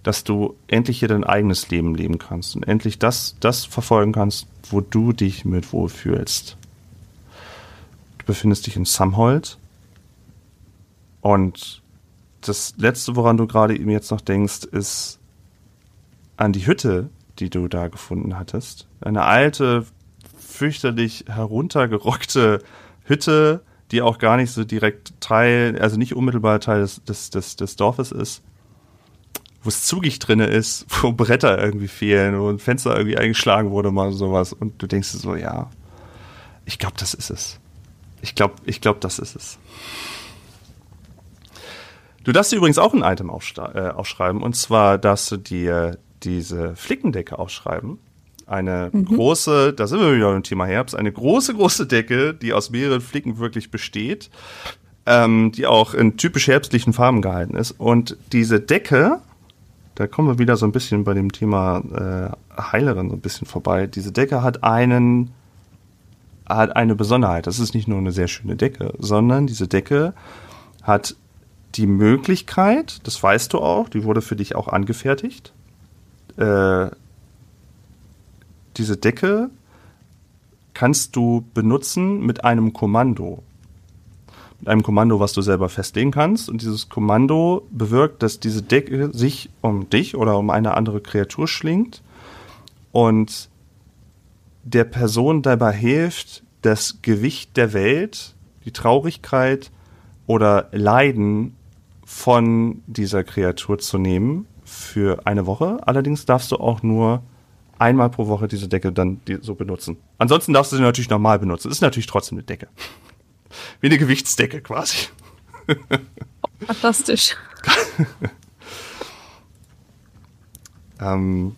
dass du endlich hier dein eigenes Leben leben kannst und endlich das, das verfolgen kannst, wo du dich mit wohlfühlst. Du befindest dich in Samhold und das letzte, woran du gerade eben jetzt noch denkst, ist an die Hütte, die du da gefunden hattest. Eine alte, fürchterlich heruntergerockte Hütte, die auch gar nicht so direkt Teil, also nicht unmittelbar Teil des, des, des, des Dorfes ist wo es zugig drinne ist, [laughs] wo Bretter irgendwie fehlen, wo ein Fenster irgendwie eingeschlagen wurde, mal sowas. Und du denkst so, ja, ich glaube, das ist es. Ich glaube, ich glaube, das ist es. Du darfst dir übrigens auch ein Item äh, aufschreiben, und zwar darfst du dir diese Flickendecke aufschreiben. Eine mhm. große, da sind wir wieder beim Thema Herbst, eine große, große Decke, die aus mehreren Flicken wirklich besteht, ähm, die auch in typisch herbstlichen Farben gehalten ist. Und diese Decke da kommen wir wieder so ein bisschen bei dem Thema äh, Heilerin so ein bisschen vorbei. Diese Decke hat einen hat eine Besonderheit. Das ist nicht nur eine sehr schöne Decke, sondern diese Decke hat die Möglichkeit, das weißt du auch, die wurde für dich auch angefertigt. Äh, diese Decke kannst du benutzen mit einem Kommando mit einem Kommando, was du selber festlegen kannst. Und dieses Kommando bewirkt, dass diese Decke sich um dich oder um eine andere Kreatur schlingt und der Person dabei hilft, das Gewicht der Welt, die Traurigkeit oder Leiden von dieser Kreatur zu nehmen für eine Woche. Allerdings darfst du auch nur einmal pro Woche diese Decke dann so benutzen. Ansonsten darfst du sie natürlich normal benutzen. Ist natürlich trotzdem eine Decke. Wie eine Gewichtsdecke quasi. Fantastisch. [laughs] ähm,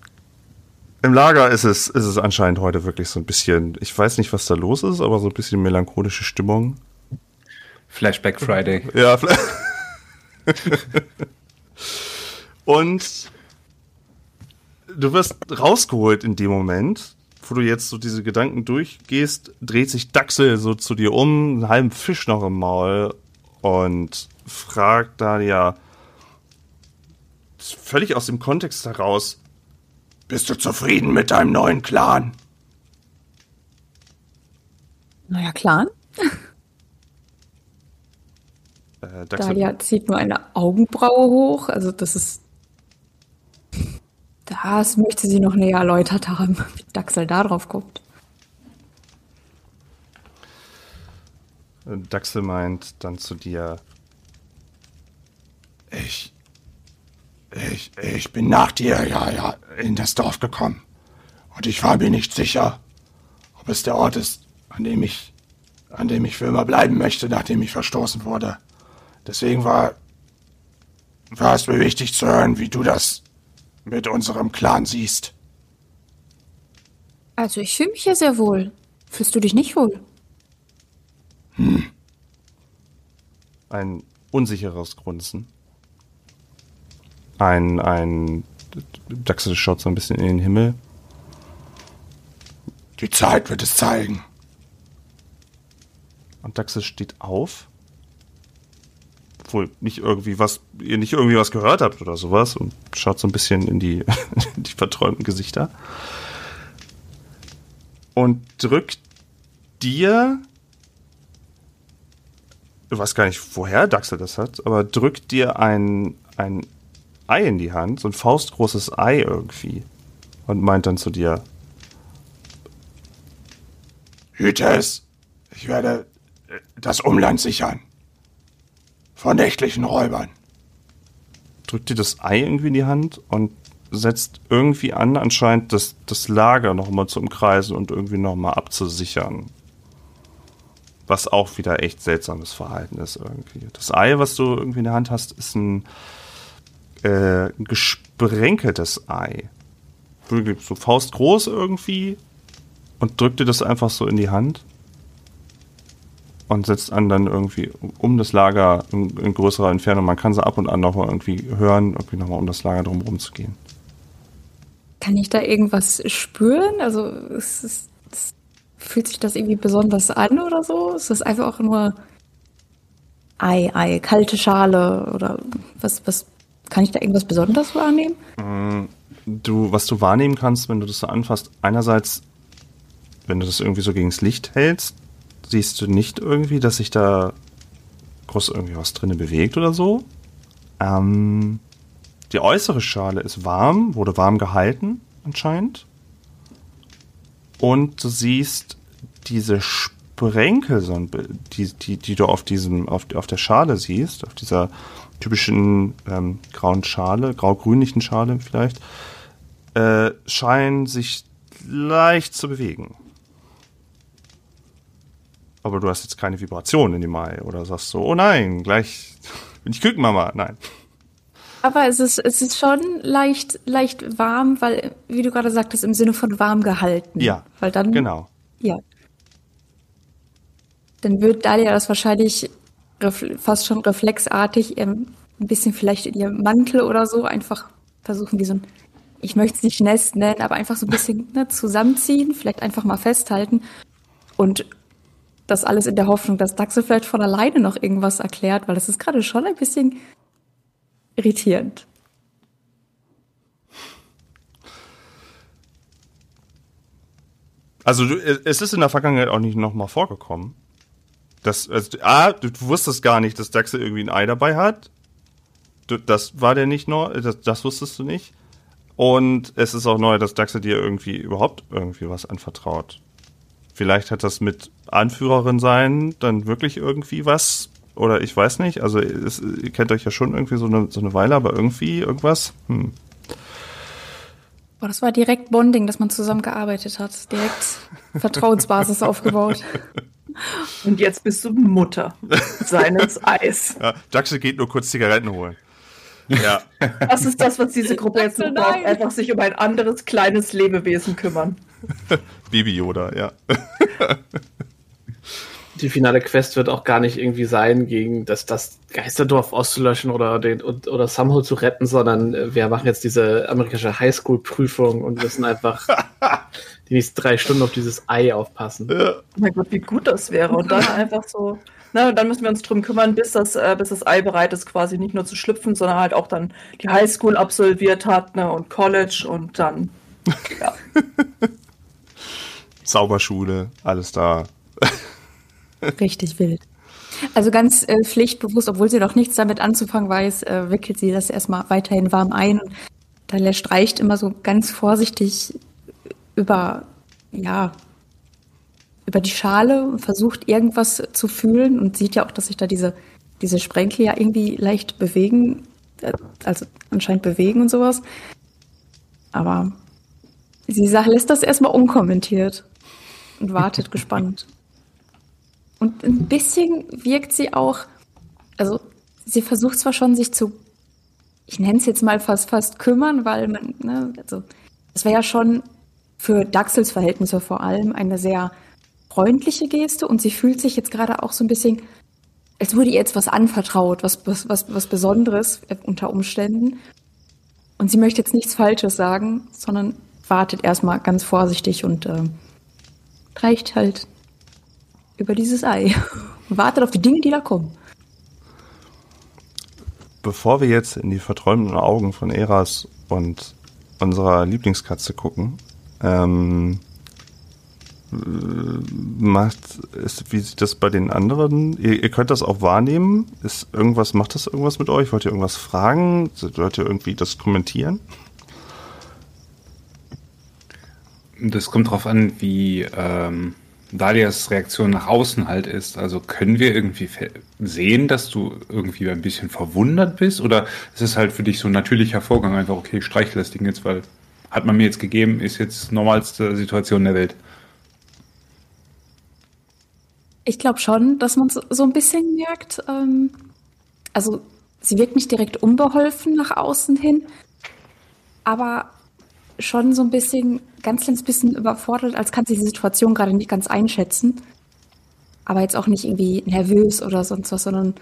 Im Lager ist es, ist es anscheinend heute wirklich so ein bisschen, ich weiß nicht, was da los ist, aber so ein bisschen melancholische Stimmung. Flashback Friday. Ja, [laughs] Und du wirst rausgeholt in dem Moment wo du jetzt so diese Gedanken durchgehst, dreht sich Daxel so zu dir um, einen halben Fisch noch im Maul und fragt da ja völlig aus dem Kontext heraus, bist du zufrieden mit deinem neuen Clan? Neuer Clan? Äh, Dalia zieht nur eine Augenbraue hoch, also das ist das möchte sie noch näher erläutert haben, [laughs] wie Daxel da drauf guckt. Daxel meint dann zu dir, ich, ich, ich bin nach dir, ja, ja, in das Dorf gekommen. Und ich war mir nicht sicher, ob es der Ort ist, an dem ich, an dem ich für immer bleiben möchte, nachdem ich verstoßen wurde. Deswegen war, war es mir wichtig zu hören, wie du das mit unserem Clan siehst. Also ich fühle mich ja sehr wohl. Fühlst du dich nicht wohl? Ein unsicheres Grunzen. Ein, ein, Daxel schaut so ein bisschen in den Himmel. Die Zeit wird es zeigen. Und Daxel steht auf. Obwohl nicht irgendwie was, ihr nicht irgendwie was gehört habt oder sowas und schaut so ein bisschen in die, [laughs] in die verträumten Gesichter. Und drückt dir ich weiß gar nicht, woher Daxel das hat, aber drückt dir ein, ein Ei in die Hand, so ein faustgroßes Ei irgendwie. Und meint dann zu dir: Hüte es, ich werde äh, das Umland sichern. Vor nächtlichen Räubern. Drückt dir das Ei irgendwie in die Hand und setzt irgendwie an, anscheinend das, das Lager nochmal zu umkreisen und irgendwie nochmal abzusichern. Was auch wieder echt seltsames Verhalten ist irgendwie. Das Ei, was du irgendwie in der Hand hast, ist ein, äh, gesprenkeltes Ei. Wirklich so faustgroß irgendwie und drückt dir das einfach so in die Hand und setzt an dann irgendwie um das Lager in, in größerer Entfernung. Man kann sie ab und an noch mal irgendwie hören, irgendwie nochmal um das Lager drumherum zu gehen. Kann ich da irgendwas spüren? Also ist es Fühlt sich das irgendwie besonders an oder so? Ist das einfach auch nur Ei, Ei, kalte Schale oder was, was kann ich da irgendwas Besonderes wahrnehmen? Mm, du, was du wahrnehmen kannst, wenn du das so anfasst, einerseits, wenn du das irgendwie so gegen das Licht hältst, siehst du nicht irgendwie, dass sich da groß irgendwie was drinne bewegt oder so. Ähm, die äußere Schale ist warm, wurde warm gehalten anscheinend. Und du siehst diese Sprenkel, die, die, die du auf diesem, auf, auf der Schale siehst, auf dieser typischen ähm, grauen Schale, grau-grünlichen Schale vielleicht, äh, scheinen sich leicht zu bewegen. Aber du hast jetzt keine Vibration in dem Mai oder sagst so, oh nein, gleich [laughs] bin ich Kükenmama. Nein. Aber es ist, es ist schon leicht, leicht warm, weil, wie du gerade sagtest, im Sinne von warm gehalten. Ja. Weil dann. Genau. Ja. Dann wird Dalia das wahrscheinlich fast schon reflexartig ein bisschen vielleicht in ihrem Mantel oder so einfach versuchen, wie so ein, ich möchte es nicht Nest nennen, aber einfach so ein bisschen ne, zusammenziehen, vielleicht einfach mal festhalten und das alles in der Hoffnung, dass Daxe vielleicht von alleine noch irgendwas erklärt, weil das ist gerade schon ein bisschen irritierend. Also du, es ist in der Vergangenheit auch nicht nochmal vorgekommen. Das, also, A, du wusstest gar nicht, dass Daxel irgendwie ein Ei dabei hat. Du, das war der nicht neu, das, das wusstest du nicht. Und es ist auch neu, dass Daxel dir irgendwie überhaupt irgendwie was anvertraut. Vielleicht hat das mit Anführerin sein dann wirklich irgendwie was oder ich weiß nicht. Also es, ihr kennt euch ja schon irgendwie so eine, so eine Weile, aber irgendwie irgendwas. Hm. Boah, das war direkt Bonding, dass man zusammengearbeitet hat. Direkt Vertrauensbasis [laughs] aufgebaut. Und jetzt bist du Mutter seines [laughs] Eis. Ja, Jackson geht nur kurz Zigaretten holen. Ja. Das ist das, was diese Gruppe jetzt noch braucht. Einfach sich um ein anderes kleines Lebewesen kümmern. [laughs] Baby Yoda, ja die finale Quest wird auch gar nicht irgendwie sein, gegen das, das Geisterdorf auszulöschen oder den oder Samho zu retten, sondern äh, wir machen jetzt diese amerikanische Highschool-Prüfung und müssen einfach [laughs] die nächsten drei Stunden auf dieses Ei aufpassen. Ja. Oh mein Gott, wie gut das wäre. Und dann einfach so, na, und dann müssen wir uns drum kümmern, bis das, äh, bis das Ei bereit ist, quasi nicht nur zu schlüpfen, sondern halt auch dann die Highschool absolviert hat, ne, und College und dann, ja. [laughs] Zauberschule, alles da. Richtig wild. Also ganz äh, pflichtbewusst, obwohl sie noch nichts damit anzufangen weiß, äh, wickelt sie das erstmal weiterhin warm ein. Und Dalia streicht immer so ganz vorsichtig über, ja, über die Schale und versucht irgendwas zu fühlen und sieht ja auch, dass sich da diese, diese Sprenkel ja irgendwie leicht bewegen, äh, also anscheinend bewegen und sowas. Aber sie lässt das erstmal unkommentiert und wartet [laughs] gespannt. Und ein bisschen wirkt sie auch, also sie versucht zwar schon, sich zu, ich nenne es jetzt mal fast fast kümmern, weil man, ne, also es wäre ja schon für Daxels Verhältnisse vor allem eine sehr freundliche Geste und sie fühlt sich jetzt gerade auch so ein bisschen, als würde ihr jetzt was anvertraut, was, was, was, was Besonderes unter Umständen. Und sie möchte jetzt nichts Falsches sagen, sondern wartet erstmal ganz vorsichtig und äh, reicht halt über dieses Ei und [laughs] wartet auf die Dinge, die da kommen. Bevor wir jetzt in die verträumten Augen von Eras und unserer Lieblingskatze gucken, ähm, macht ist, wie sieht das bei den anderen? Ihr, ihr, könnt das auch wahrnehmen. Ist irgendwas, macht das irgendwas mit euch? Wollt ihr irgendwas fragen? Wollt ihr irgendwie das kommentieren? Das kommt darauf an, wie ähm, Dalias Reaktion nach außen halt ist. Also können wir irgendwie sehen, dass du irgendwie ein bisschen verwundert bist? Oder ist es halt für dich so ein natürlicher Vorgang, einfach, okay, ich streichle das Ding jetzt, weil hat man mir jetzt gegeben, ist jetzt normalste Situation der Welt? Ich glaube schon, dass man so ein bisschen merkt, ähm, also sie wirkt nicht direkt unbeholfen nach außen hin, aber schon so ein bisschen, ganz kleines bisschen überfordert, als kann sie die Situation gerade nicht ganz einschätzen. Aber jetzt auch nicht irgendwie nervös oder sonst was, sondern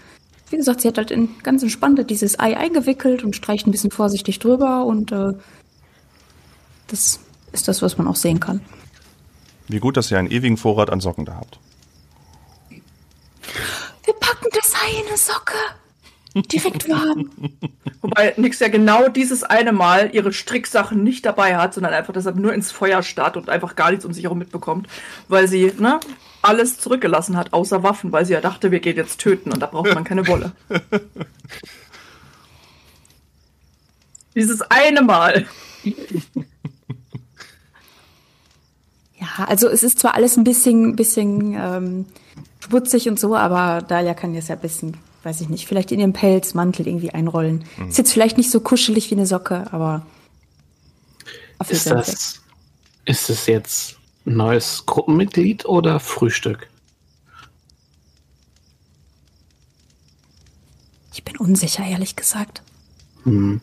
wie gesagt, sie hat halt in ganz entspannt dieses Ei eingewickelt und streicht ein bisschen vorsichtig drüber und äh, das ist das, was man auch sehen kann. Wie gut, dass ihr einen ewigen Vorrat an Socken da habt. Wir packen das Ei in eine Socke. Direkt [laughs] warm. Wobei Nix ja genau dieses eine Mal ihre Stricksachen nicht dabei hat, sondern einfach deshalb nur ins Feuer starrt und einfach gar nichts um sich herum mitbekommt, weil sie ne, alles zurückgelassen hat, außer Waffen, weil sie ja dachte, wir gehen jetzt töten und da braucht man keine Wolle. [laughs] dieses eine Mal. Ja, also es ist zwar alles ein bisschen, bisschen ähm, schmutzig und so, aber Dalia kann jetzt ja ein bisschen, weiß ich nicht, vielleicht in ihren Pelzmantel irgendwie einrollen. Mhm. Ist jetzt vielleicht nicht so kuschelig wie eine Socke, aber ist das, ist es jetzt ein neues Gruppenmitglied oder Frühstück? Ich bin unsicher, ehrlich gesagt. Hm.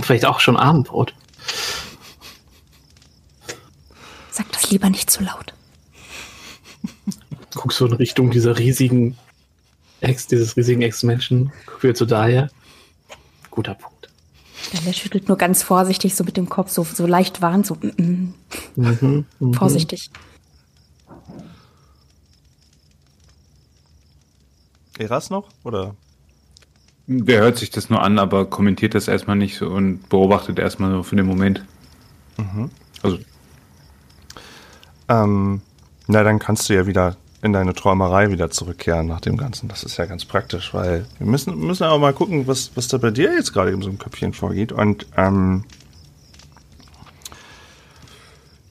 Vielleicht auch schon Abendbrot. Sag das lieber nicht zu laut. [laughs] Guckst du in Richtung dieser riesigen Ex, dieses riesigen Ex-Menschen. Guck wieder zu daher. Guter Punkt. Der schüttelt nur ganz vorsichtig so mit dem Kopf, so, so leicht warnt, so mm, mm. Mhm, [laughs] mhm. vorsichtig. Eras noch? Oder? Der hört sich das nur an, aber kommentiert das erstmal nicht so und beobachtet erstmal so für den Moment. Mhm. Also ähm, na, dann kannst du ja wieder in deine Träumerei wieder zurückkehren nach dem Ganzen. Das ist ja ganz praktisch, weil wir müssen, müssen aber mal gucken, was, was da bei dir jetzt gerade in so einem Köpfchen vorgeht. Und ähm,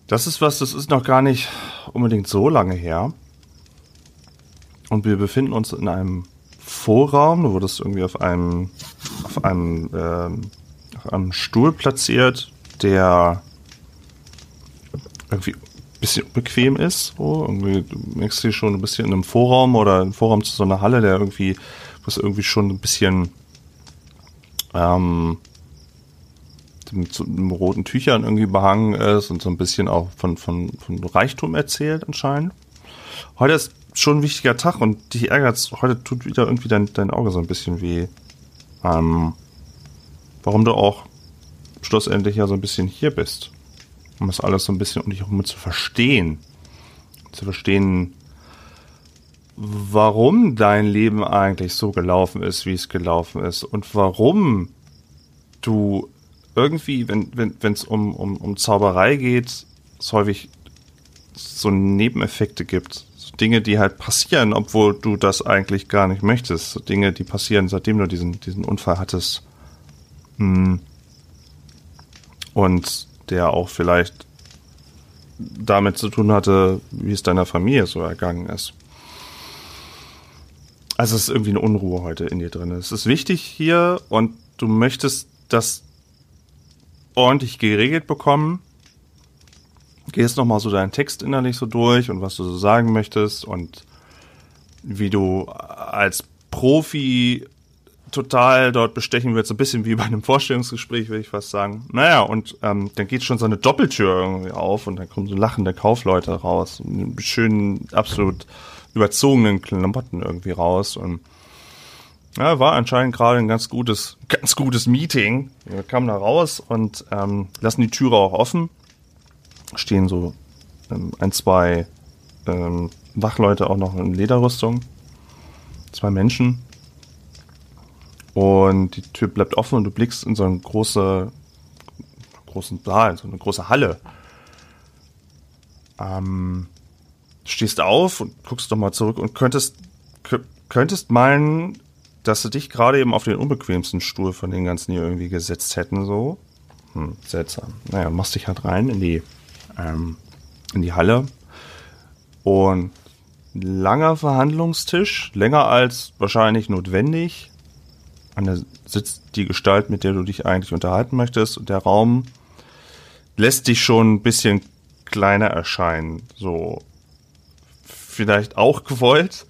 das ist was, das ist noch gar nicht unbedingt so lange her. Und wir befinden uns in einem Vorraum. Du wurdest irgendwie auf einem, auf einem, ähm, auf einem Stuhl platziert, der irgendwie bisschen bequem ist. So. Irgendwie, du merkst dich schon ein bisschen in einem Vorraum oder im Vorraum zu so einer Halle, der irgendwie, was irgendwie schon ein bisschen ähm, mit so einem roten Tüchern irgendwie behangen ist und so ein bisschen auch von, von, von Reichtum erzählt anscheinend. Heute ist schon ein wichtiger Tag und dich ärgert heute tut wieder irgendwie dein, dein Auge so ein bisschen weh. Ähm, warum du auch schlussendlich ja so ein bisschen hier bist um das alles so ein bisschen um dich herum zu verstehen. Zu verstehen, warum dein Leben eigentlich so gelaufen ist, wie es gelaufen ist und warum du irgendwie, wenn wenn wenn, es um, um, um Zauberei geht, es häufig so Nebeneffekte gibt. So Dinge, die halt passieren, obwohl du das eigentlich gar nicht möchtest. So Dinge, die passieren, seitdem du diesen, diesen Unfall hattest. Hm. Und der auch vielleicht damit zu tun hatte, wie es deiner Familie so ergangen ist. Also es ist irgendwie eine Unruhe heute in dir drin. Es ist wichtig hier und du möchtest das ordentlich geregelt bekommen. Gehst nochmal so deinen Text innerlich so durch und was du so sagen möchtest und wie du als Profi total dort bestechen wird, so ein bisschen wie bei einem Vorstellungsgespräch, würde ich fast sagen. Naja, und ähm, dann geht schon so eine Doppeltür irgendwie auf und dann kommen so lachende Kaufleute raus, mit schönen, absolut überzogenen Klamotten irgendwie raus und ja, war anscheinend gerade ein ganz gutes, ganz gutes Meeting. Wir kamen da raus und ähm, lassen die Türe auch offen. Stehen so ähm, ein, zwei ähm, Wachleute auch noch in Lederrüstung. Zwei Menschen. Und die Tür bleibt offen und du blickst in so eine große, großen Saal, so eine große Halle. Ähm, stehst auf und guckst doch mal zurück und könntest, könntest meinen, dass sie dich gerade eben auf den unbequemsten Stuhl von den ganzen hier irgendwie gesetzt hätten, so. Hm, seltsam. Naja, machst dich halt rein in die, ähm, in die Halle. Und langer Verhandlungstisch, länger als wahrscheinlich notwendig. An der sitzt die Gestalt, mit der du dich eigentlich unterhalten möchtest. Und der Raum lässt dich schon ein bisschen kleiner erscheinen. So, vielleicht auch gewollt.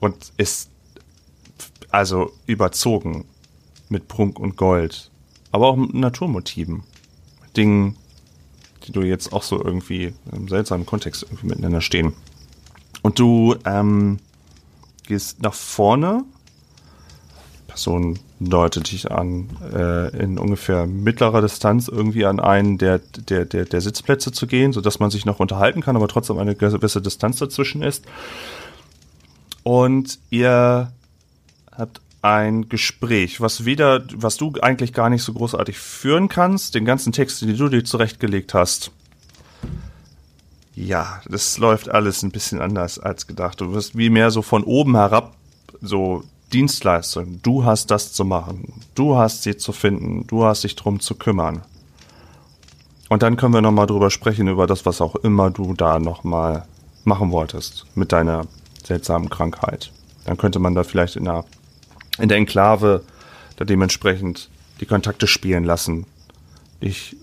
Und ist also überzogen mit Prunk und Gold, aber auch mit Naturmotiven. Dingen, die du jetzt auch so irgendwie im seltsamen Kontext irgendwie miteinander stehen. Und du ähm, gehst nach vorne. Person deutet dich an, äh, in ungefähr mittlerer Distanz irgendwie an einen der, der, der, der Sitzplätze zu gehen, sodass man sich noch unterhalten kann, aber trotzdem eine gewisse Distanz dazwischen ist. Und ihr habt ein Gespräch, was weder, was du eigentlich gar nicht so großartig führen kannst, den ganzen Text, den du dir zurechtgelegt hast. Ja, das läuft alles ein bisschen anders als gedacht. Du wirst wie mehr so von oben herab so Dienstleistung. Du hast das zu machen. Du hast sie zu finden. Du hast dich drum zu kümmern. Und dann können wir nochmal drüber sprechen, über das, was auch immer du da nochmal machen wolltest mit deiner seltsamen Krankheit. Dann könnte man da vielleicht in der in der Enklave da dementsprechend die Kontakte spielen lassen. Ich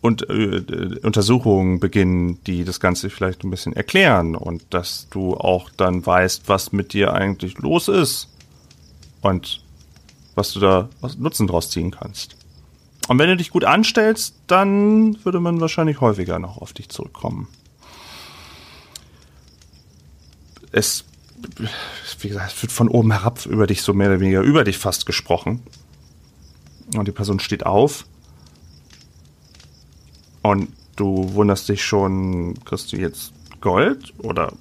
und äh, Untersuchungen beginnen, die das Ganze vielleicht ein bisschen erklären und dass du auch dann weißt, was mit dir eigentlich los ist und was du da was Nutzen draus ziehen kannst. Und wenn du dich gut anstellst, dann würde man wahrscheinlich häufiger noch auf dich zurückkommen. Es wie gesagt, es wird von oben herab über dich so mehr oder weniger über dich fast gesprochen. Und die Person steht auf. Und du wunderst dich schon, kriegst du jetzt Gold? Oder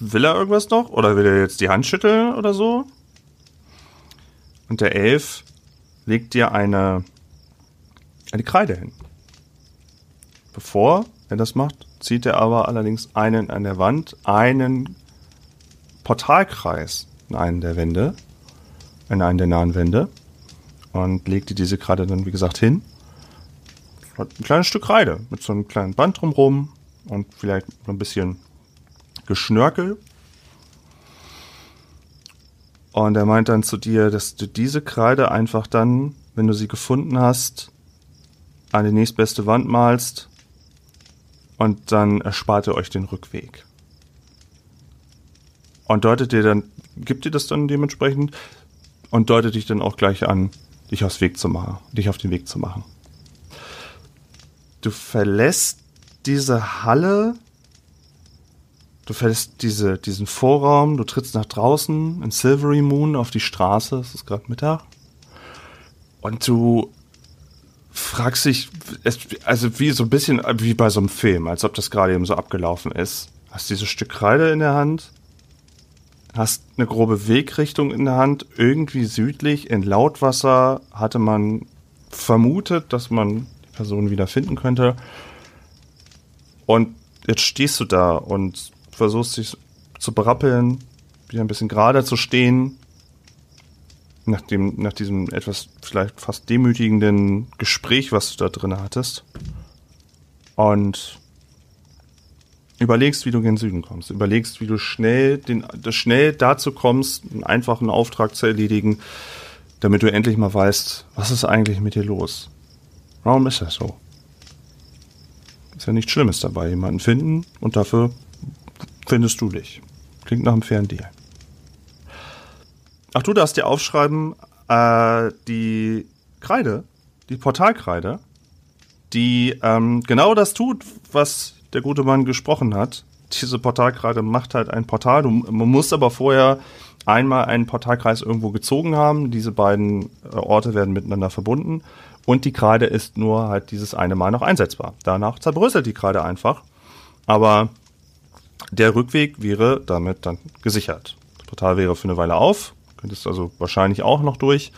will er irgendwas noch? Oder will er jetzt die Hand schütteln oder so? Und der Elf legt dir eine, eine Kreide hin. Bevor er das macht, zieht er aber allerdings einen an der Wand, einen Portalkreis in einen der Wände, in einen der nahen Wände und legte diese Kreide dann, wie gesagt, hin. Hat ein kleines Stück Kreide mit so einem kleinen Band drumrum und vielleicht ein bisschen Geschnörkel. Und er meint dann zu dir, dass du diese Kreide einfach dann, wenn du sie gefunden hast, an die nächstbeste Wand malst und dann erspart er euch den Rückweg. Und deutet dir dann, gibt dir das dann dementsprechend und deutet dich dann auch gleich an, dich aufs Weg zu machen, dich auf den Weg zu machen. Du verlässt diese Halle, du verlässt diese, diesen Vorraum, du trittst nach draußen in Silvery Moon auf die Straße, es ist gerade Mittag, und du fragst dich, also wie so ein bisschen wie bei so einem Film, als ob das gerade eben so abgelaufen ist. Hast dieses Stück Kreide in der Hand, hast eine grobe Wegrichtung in der Hand. Irgendwie südlich in Lautwasser hatte man vermutet, dass man die Person wieder finden könnte. Und jetzt stehst du da und versuchst dich zu berappeln, wieder ein bisschen gerade zu stehen. Nach, dem, nach diesem etwas vielleicht fast demütigenden Gespräch, was du da drin hattest. Und überlegst, wie du gen Süden kommst, überlegst, wie du schnell, den, schnell dazu kommst, einen einfachen Auftrag zu erledigen, damit du endlich mal weißt, was ist eigentlich mit dir los? Warum ist das so? Ist ja nichts Schlimmes dabei, jemanden finden und dafür findest du dich. Klingt nach einem fairen Deal. ach du darfst dir aufschreiben, äh, die Kreide, die Portalkreide, die ähm, genau das tut, was der gute Mann gesprochen hat. Diese Portalkreide macht halt ein Portal. Du, man muss aber vorher einmal einen Portalkreis irgendwo gezogen haben. Diese beiden äh, Orte werden miteinander verbunden. Und die Kreide ist nur halt dieses eine Mal noch einsetzbar. Danach zerbröselt die Kreide einfach. Aber der Rückweg wäre damit dann gesichert. Das Portal wäre für eine Weile auf. Könntest also wahrscheinlich auch noch durch.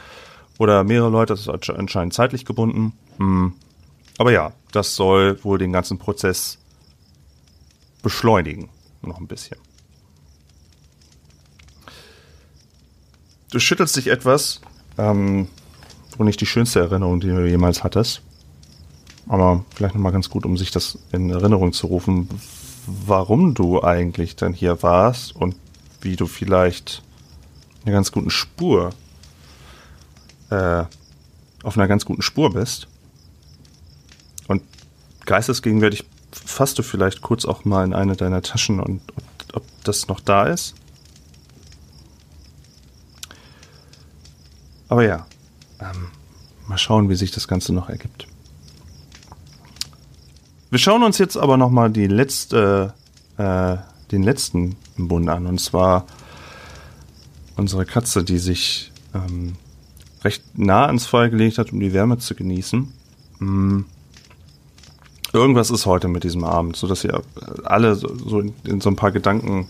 Oder mehrere Leute, das ist anscheinend zeitlich gebunden. Hm. Aber ja, das soll wohl den ganzen Prozess beschleunigen. Noch ein bisschen. Du schüttelst dich etwas. Ähm, wohl nicht die schönste Erinnerung, die du jemals hattest. Aber vielleicht nochmal ganz gut, um sich das in Erinnerung zu rufen, warum du eigentlich dann hier warst und wie du vielleicht eine ganz guten Spur, äh, auf einer ganz guten Spur bist. Und geistesgegenwärtig fasst du vielleicht kurz auch mal in eine deiner Taschen und, und ob das noch da ist. Aber ja, ähm, mal schauen, wie sich das Ganze noch ergibt. Wir schauen uns jetzt aber noch mal die letzte, äh, den letzten Bund an, und zwar unsere Katze, die sich ähm, recht nah ans Feuer gelegt hat, um die Wärme zu genießen. Mm. Irgendwas ist heute mit diesem Abend, so dass ihr alle so, in, so ein paar Gedanken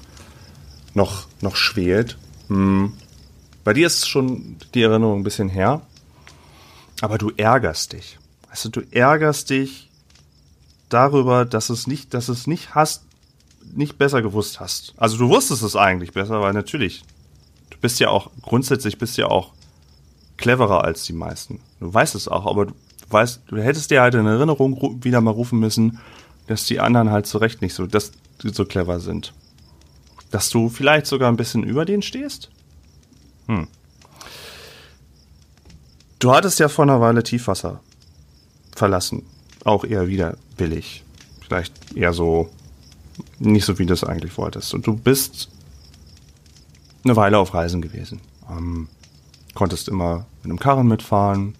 noch, noch schwelt. Mm. Bei dir ist schon die Erinnerung ein bisschen her, aber du ärgerst dich. Also du ärgerst dich darüber, dass es nicht, dass es nicht hast, nicht besser gewusst hast. Also du wusstest es eigentlich besser, weil natürlich, du bist ja auch, grundsätzlich bist ja auch cleverer als die meisten. Du weißt es auch, aber du weißt, du hättest dir halt in Erinnerung wieder mal rufen müssen, dass die anderen halt zu Recht nicht so, dass die so clever sind. Dass du vielleicht sogar ein bisschen über denen stehst? Hm. Du hattest ja vor einer Weile Tiefwasser verlassen. Auch eher wieder billig. Vielleicht eher so, nicht so wie du es eigentlich wolltest. Und du bist eine Weile auf Reisen gewesen. Ähm, konntest immer mit einem Karren mitfahren,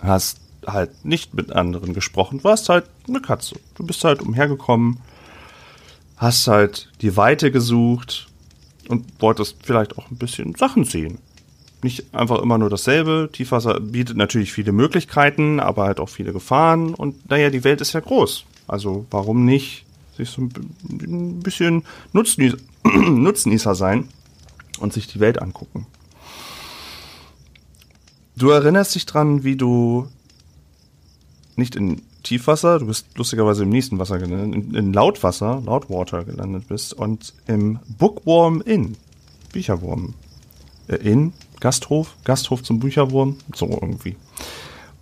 hast halt nicht mit anderen gesprochen, warst halt eine Katze. Du bist halt umhergekommen, hast halt die Weite gesucht und wolltest vielleicht auch ein bisschen Sachen sehen nicht einfach immer nur dasselbe. Tiefwasser bietet natürlich viele Möglichkeiten, aber halt auch viele Gefahren. Und naja, die Welt ist ja groß. Also warum nicht sich so ein bisschen [clears throat] Nutznießer, sein und sich die Welt angucken. Du erinnerst dich dran, wie du nicht in Tiefwasser, du bist lustigerweise im nächsten Wasser gelandet, in, in Lautwasser, Lautwater gelandet bist und im Bookworm Inn, Bücherwurm äh, Inn, Gasthof, Gasthof zum Bücherwurm, so irgendwie.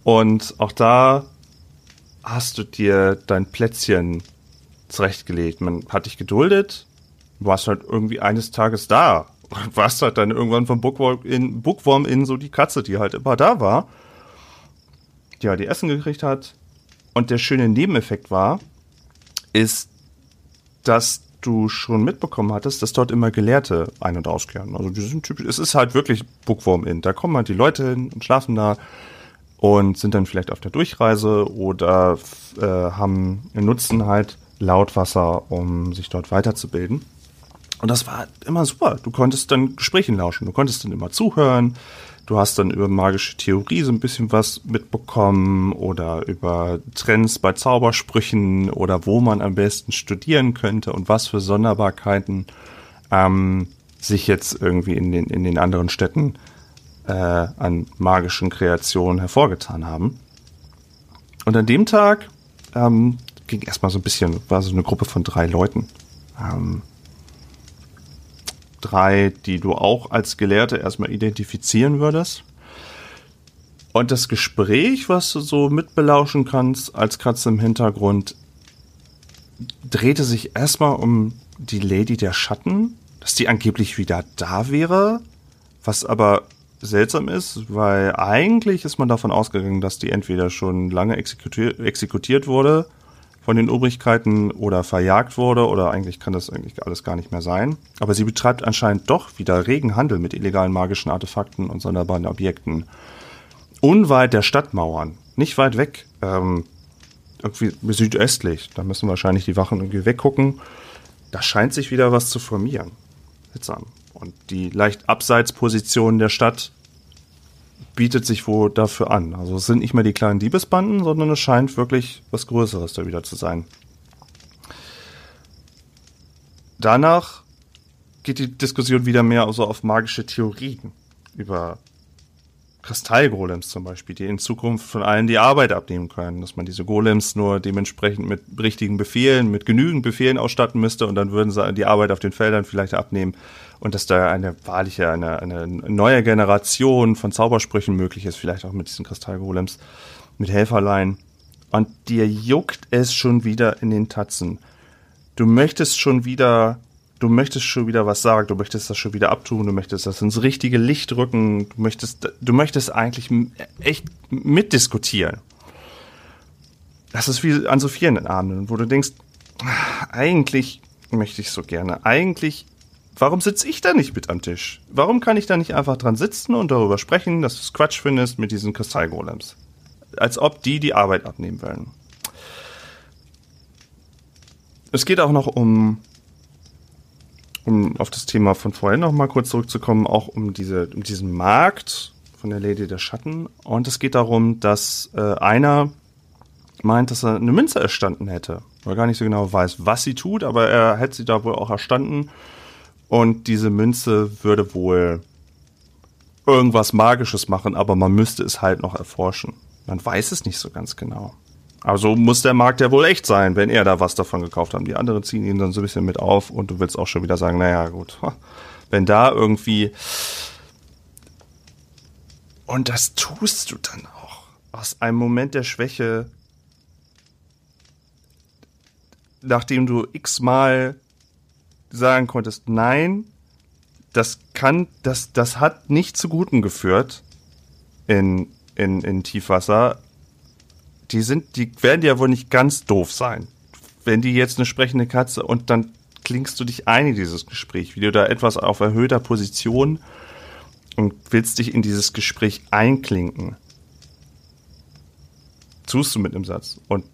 Und auch da hast du dir dein Plätzchen zurechtgelegt. Man hat dich geduldet, du warst halt irgendwie eines Tages da. [laughs] Warst halt dann irgendwann vom Bookworm in, Bookworm in so die Katze, die halt immer da war, die halt die Essen gekriegt hat. Und der schöne Nebeneffekt war, ist, dass du schon mitbekommen hattest, dass dort immer Gelehrte ein- und auskehren. Also die sind typisch, es ist halt wirklich Bookworm in. Da kommen halt die Leute hin und schlafen da und sind dann vielleicht auf der Durchreise oder äh, haben Nutzen halt Lautwasser, um sich dort weiterzubilden. Und das war immer super. Du konntest dann Gesprächen lauschen, du konntest dann immer zuhören, Du hast dann über magische Theorie so ein bisschen was mitbekommen oder über Trends bei Zaubersprüchen oder wo man am besten studieren könnte und was für Sonderbarkeiten ähm, sich jetzt irgendwie in den, in den anderen Städten äh, an magischen Kreationen hervorgetan haben. Und an dem Tag ähm, ging erstmal so ein bisschen, war so eine Gruppe von drei Leuten. Ähm, drei, die du auch als Gelehrte erstmal identifizieren würdest. Und das Gespräch, was du so mitbelauschen kannst als Katze im Hintergrund, drehte sich erstmal um die Lady der Schatten, dass die angeblich wieder da wäre, was aber seltsam ist, weil eigentlich ist man davon ausgegangen, dass die entweder schon lange exekutiert, exekutiert wurde, von den Obrigkeiten oder verjagt wurde oder eigentlich kann das eigentlich alles gar nicht mehr sein. Aber sie betreibt anscheinend doch wieder regen Handel mit illegalen magischen Artefakten und sonderbaren Objekten. Unweit der Stadtmauern, nicht weit weg, ähm, irgendwie südöstlich, da müssen wahrscheinlich die Wachen irgendwie weggucken. Da scheint sich wieder was zu formieren. Und die leicht Abseitsposition der Stadt bietet sich wohl dafür an. Also es sind nicht mehr die kleinen Diebesbanden, sondern es scheint wirklich was Größeres da wieder zu sein. Danach geht die Diskussion wieder mehr so auf magische Theorien über Kristallgolems zum Beispiel, die in Zukunft von allen die Arbeit abnehmen können, dass man diese Golems nur dementsprechend mit richtigen Befehlen, mit genügend Befehlen ausstatten müsste und dann würden sie die Arbeit auf den Feldern vielleicht abnehmen und dass da eine wahrliche, eine, eine neue Generation von Zaubersprüchen möglich ist, vielleicht auch mit diesen Kristallgolems, mit Helferlein. Und dir juckt es schon wieder in den Tatzen. Du möchtest schon wieder du möchtest schon wieder was sagen, du möchtest das schon wieder abtun, du möchtest das ins richtige Licht rücken, du möchtest, du möchtest eigentlich echt mitdiskutieren. Das ist wie an so vielen Abenden, wo du denkst, eigentlich möchte ich so gerne, eigentlich, warum sitze ich da nicht mit am Tisch? Warum kann ich da nicht einfach dran sitzen und darüber sprechen, dass du es Quatsch findest mit diesen Kristallgolems? Als ob die die Arbeit abnehmen wollen. Es geht auch noch um um auf das Thema von vorhin noch mal kurz zurückzukommen, auch um diese, um diesen Markt von der Lady der Schatten. Und es geht darum, dass äh, einer meint, dass er eine Münze erstanden hätte. Weil gar nicht so genau weiß, was sie tut, aber er hätte sie da wohl auch erstanden. Und diese Münze würde wohl irgendwas Magisches machen, aber man müsste es halt noch erforschen. Man weiß es nicht so ganz genau. Also muss der Markt ja wohl echt sein, wenn er da was davon gekauft hat. Die anderen ziehen ihn dann so ein bisschen mit auf und du willst auch schon wieder sagen, naja, gut, wenn da irgendwie. Und das tust du dann auch aus einem Moment der Schwäche, nachdem du x-mal sagen konntest, nein, das kann, das, das hat nicht zu Guten geführt in, in, in Tiefwasser die sind, die werden ja wohl nicht ganz doof sein. Wenn die jetzt eine sprechende Katze und dann klingst du dich ein in dieses Gespräch, wie du da etwas auf erhöhter Position und willst dich in dieses Gespräch einklinken. Tust du mit einem Satz und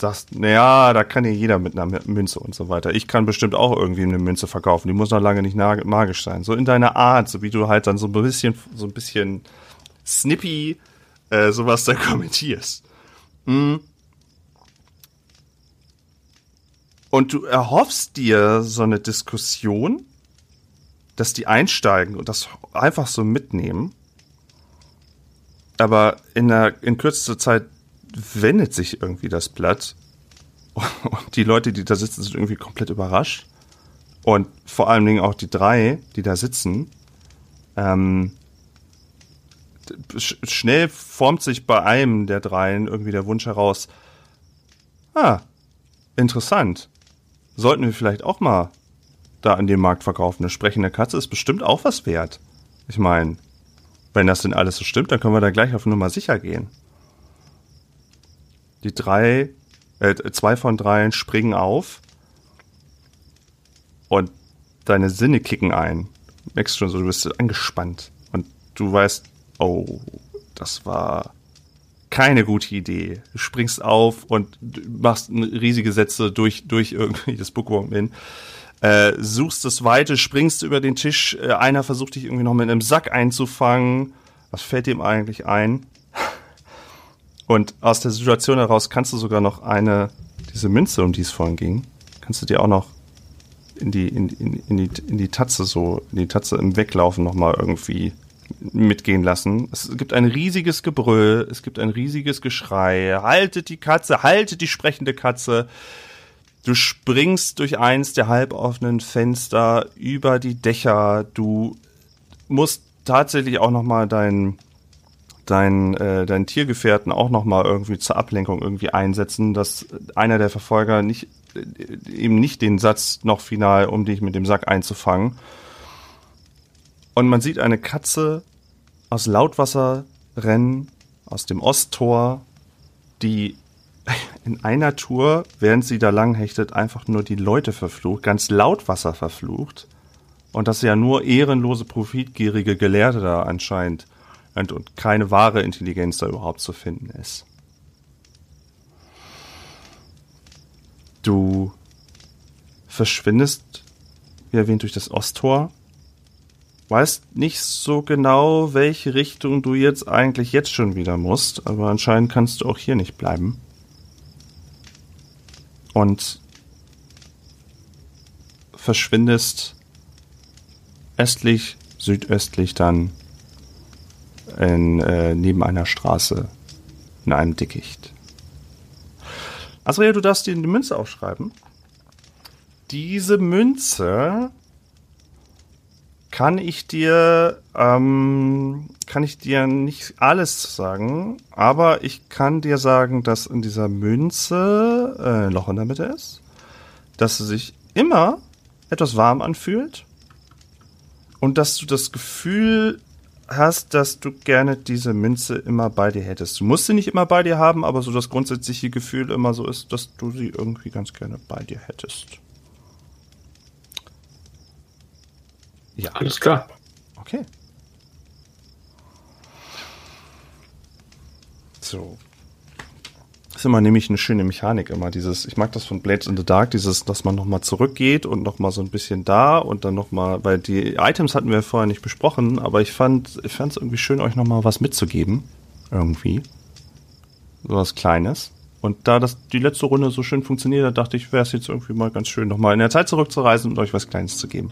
sagst, naja, da kann ja jeder mit einer Münze und so weiter. Ich kann bestimmt auch irgendwie eine Münze verkaufen. Die muss noch lange nicht magisch sein. So in deiner Art, so wie du halt dann so ein bisschen, so ein bisschen snippy äh, sowas da [laughs] kommentierst. Mhm. Und du erhoffst dir so eine Diskussion, dass die einsteigen und das einfach so mitnehmen. Aber in, der, in kürzester Zeit wendet sich irgendwie das Blatt. Und die Leute, die da sitzen, sind irgendwie komplett überrascht. Und vor allen Dingen auch die drei, die da sitzen, ähm, schnell formt sich bei einem der dreien irgendwie der Wunsch heraus, ah, interessant. Sollten wir vielleicht auch mal da an dem Markt verkaufen. Eine sprechende Katze ist bestimmt auch was wert. Ich meine, wenn das denn alles so stimmt, dann können wir da gleich auf Nummer sicher gehen. Die drei, äh, zwei von dreien springen auf und deine Sinne kicken ein. Du merkst schon so, du bist angespannt und du weißt, oh, das war keine gute Idee. Du springst auf und machst riesige Sätze durch, durch irgendwie das Bookworm in. Äh, suchst das Weite, springst über den Tisch. Äh, einer versucht dich irgendwie noch mit einem Sack einzufangen. Was fällt dem eigentlich ein? Und aus der Situation heraus kannst du sogar noch eine, diese Münze, um die es vorhin ging, kannst du dir auch noch in die, in, in, in die, in die Tatze so, in die Tatze im Weglaufen nochmal irgendwie mitgehen lassen. Es gibt ein riesiges Gebrüll, es gibt ein riesiges Geschrei. Haltet die Katze, haltet die sprechende Katze. Du springst durch eins der halboffenen Fenster über die Dächer. Du musst tatsächlich auch noch mal deinen dein, äh, deinen Tiergefährten auch noch mal irgendwie zur Ablenkung irgendwie einsetzen, dass einer der Verfolger nicht äh, eben nicht den Satz noch final, um dich mit dem Sack einzufangen, und man sieht eine Katze aus Lautwasser rennen, aus dem Osttor, die [laughs] in einer Tour, während sie da lang hechtet, einfach nur die Leute verflucht, ganz laut Wasser verflucht. Und dass ja nur ehrenlose, profitgierige Gelehrte da anscheinend und, und keine wahre Intelligenz da überhaupt zu finden ist. Du verschwindest, wie erwähnt, durch das Osttor. Weißt nicht so genau, welche Richtung du jetzt eigentlich jetzt schon wieder musst, aber anscheinend kannst du auch hier nicht bleiben. Und verschwindest östlich, südöstlich dann in, äh, neben einer Straße in einem Dickicht. Asriel, du darfst dir die Münze aufschreiben. Diese Münze kann ich dir, ähm, kann ich dir nicht alles sagen, aber ich kann dir sagen, dass in dieser Münze äh, ein Loch in der Mitte ist, dass sie sich immer etwas warm anfühlt und dass du das Gefühl hast, dass du gerne diese Münze immer bei dir hättest. Du musst sie nicht immer bei dir haben, aber so das grundsätzliche Gefühl immer so ist, dass du sie irgendwie ganz gerne bei dir hättest. Ja, alles klar. Okay. So. Ist immer nämlich eine schöne Mechanik immer dieses, ich mag das von Blades in the Dark, dieses, dass man nochmal zurückgeht und nochmal so ein bisschen da und dann nochmal, weil die Items hatten wir vorher nicht besprochen, aber ich fand, ich fand es irgendwie schön, euch nochmal was mitzugeben. Irgendwie. So was Kleines. Und da das die letzte Runde so schön funktioniert, da dachte ich, wäre es jetzt irgendwie mal ganz schön, nochmal in der Zeit zurückzureisen und euch was Kleines zu geben.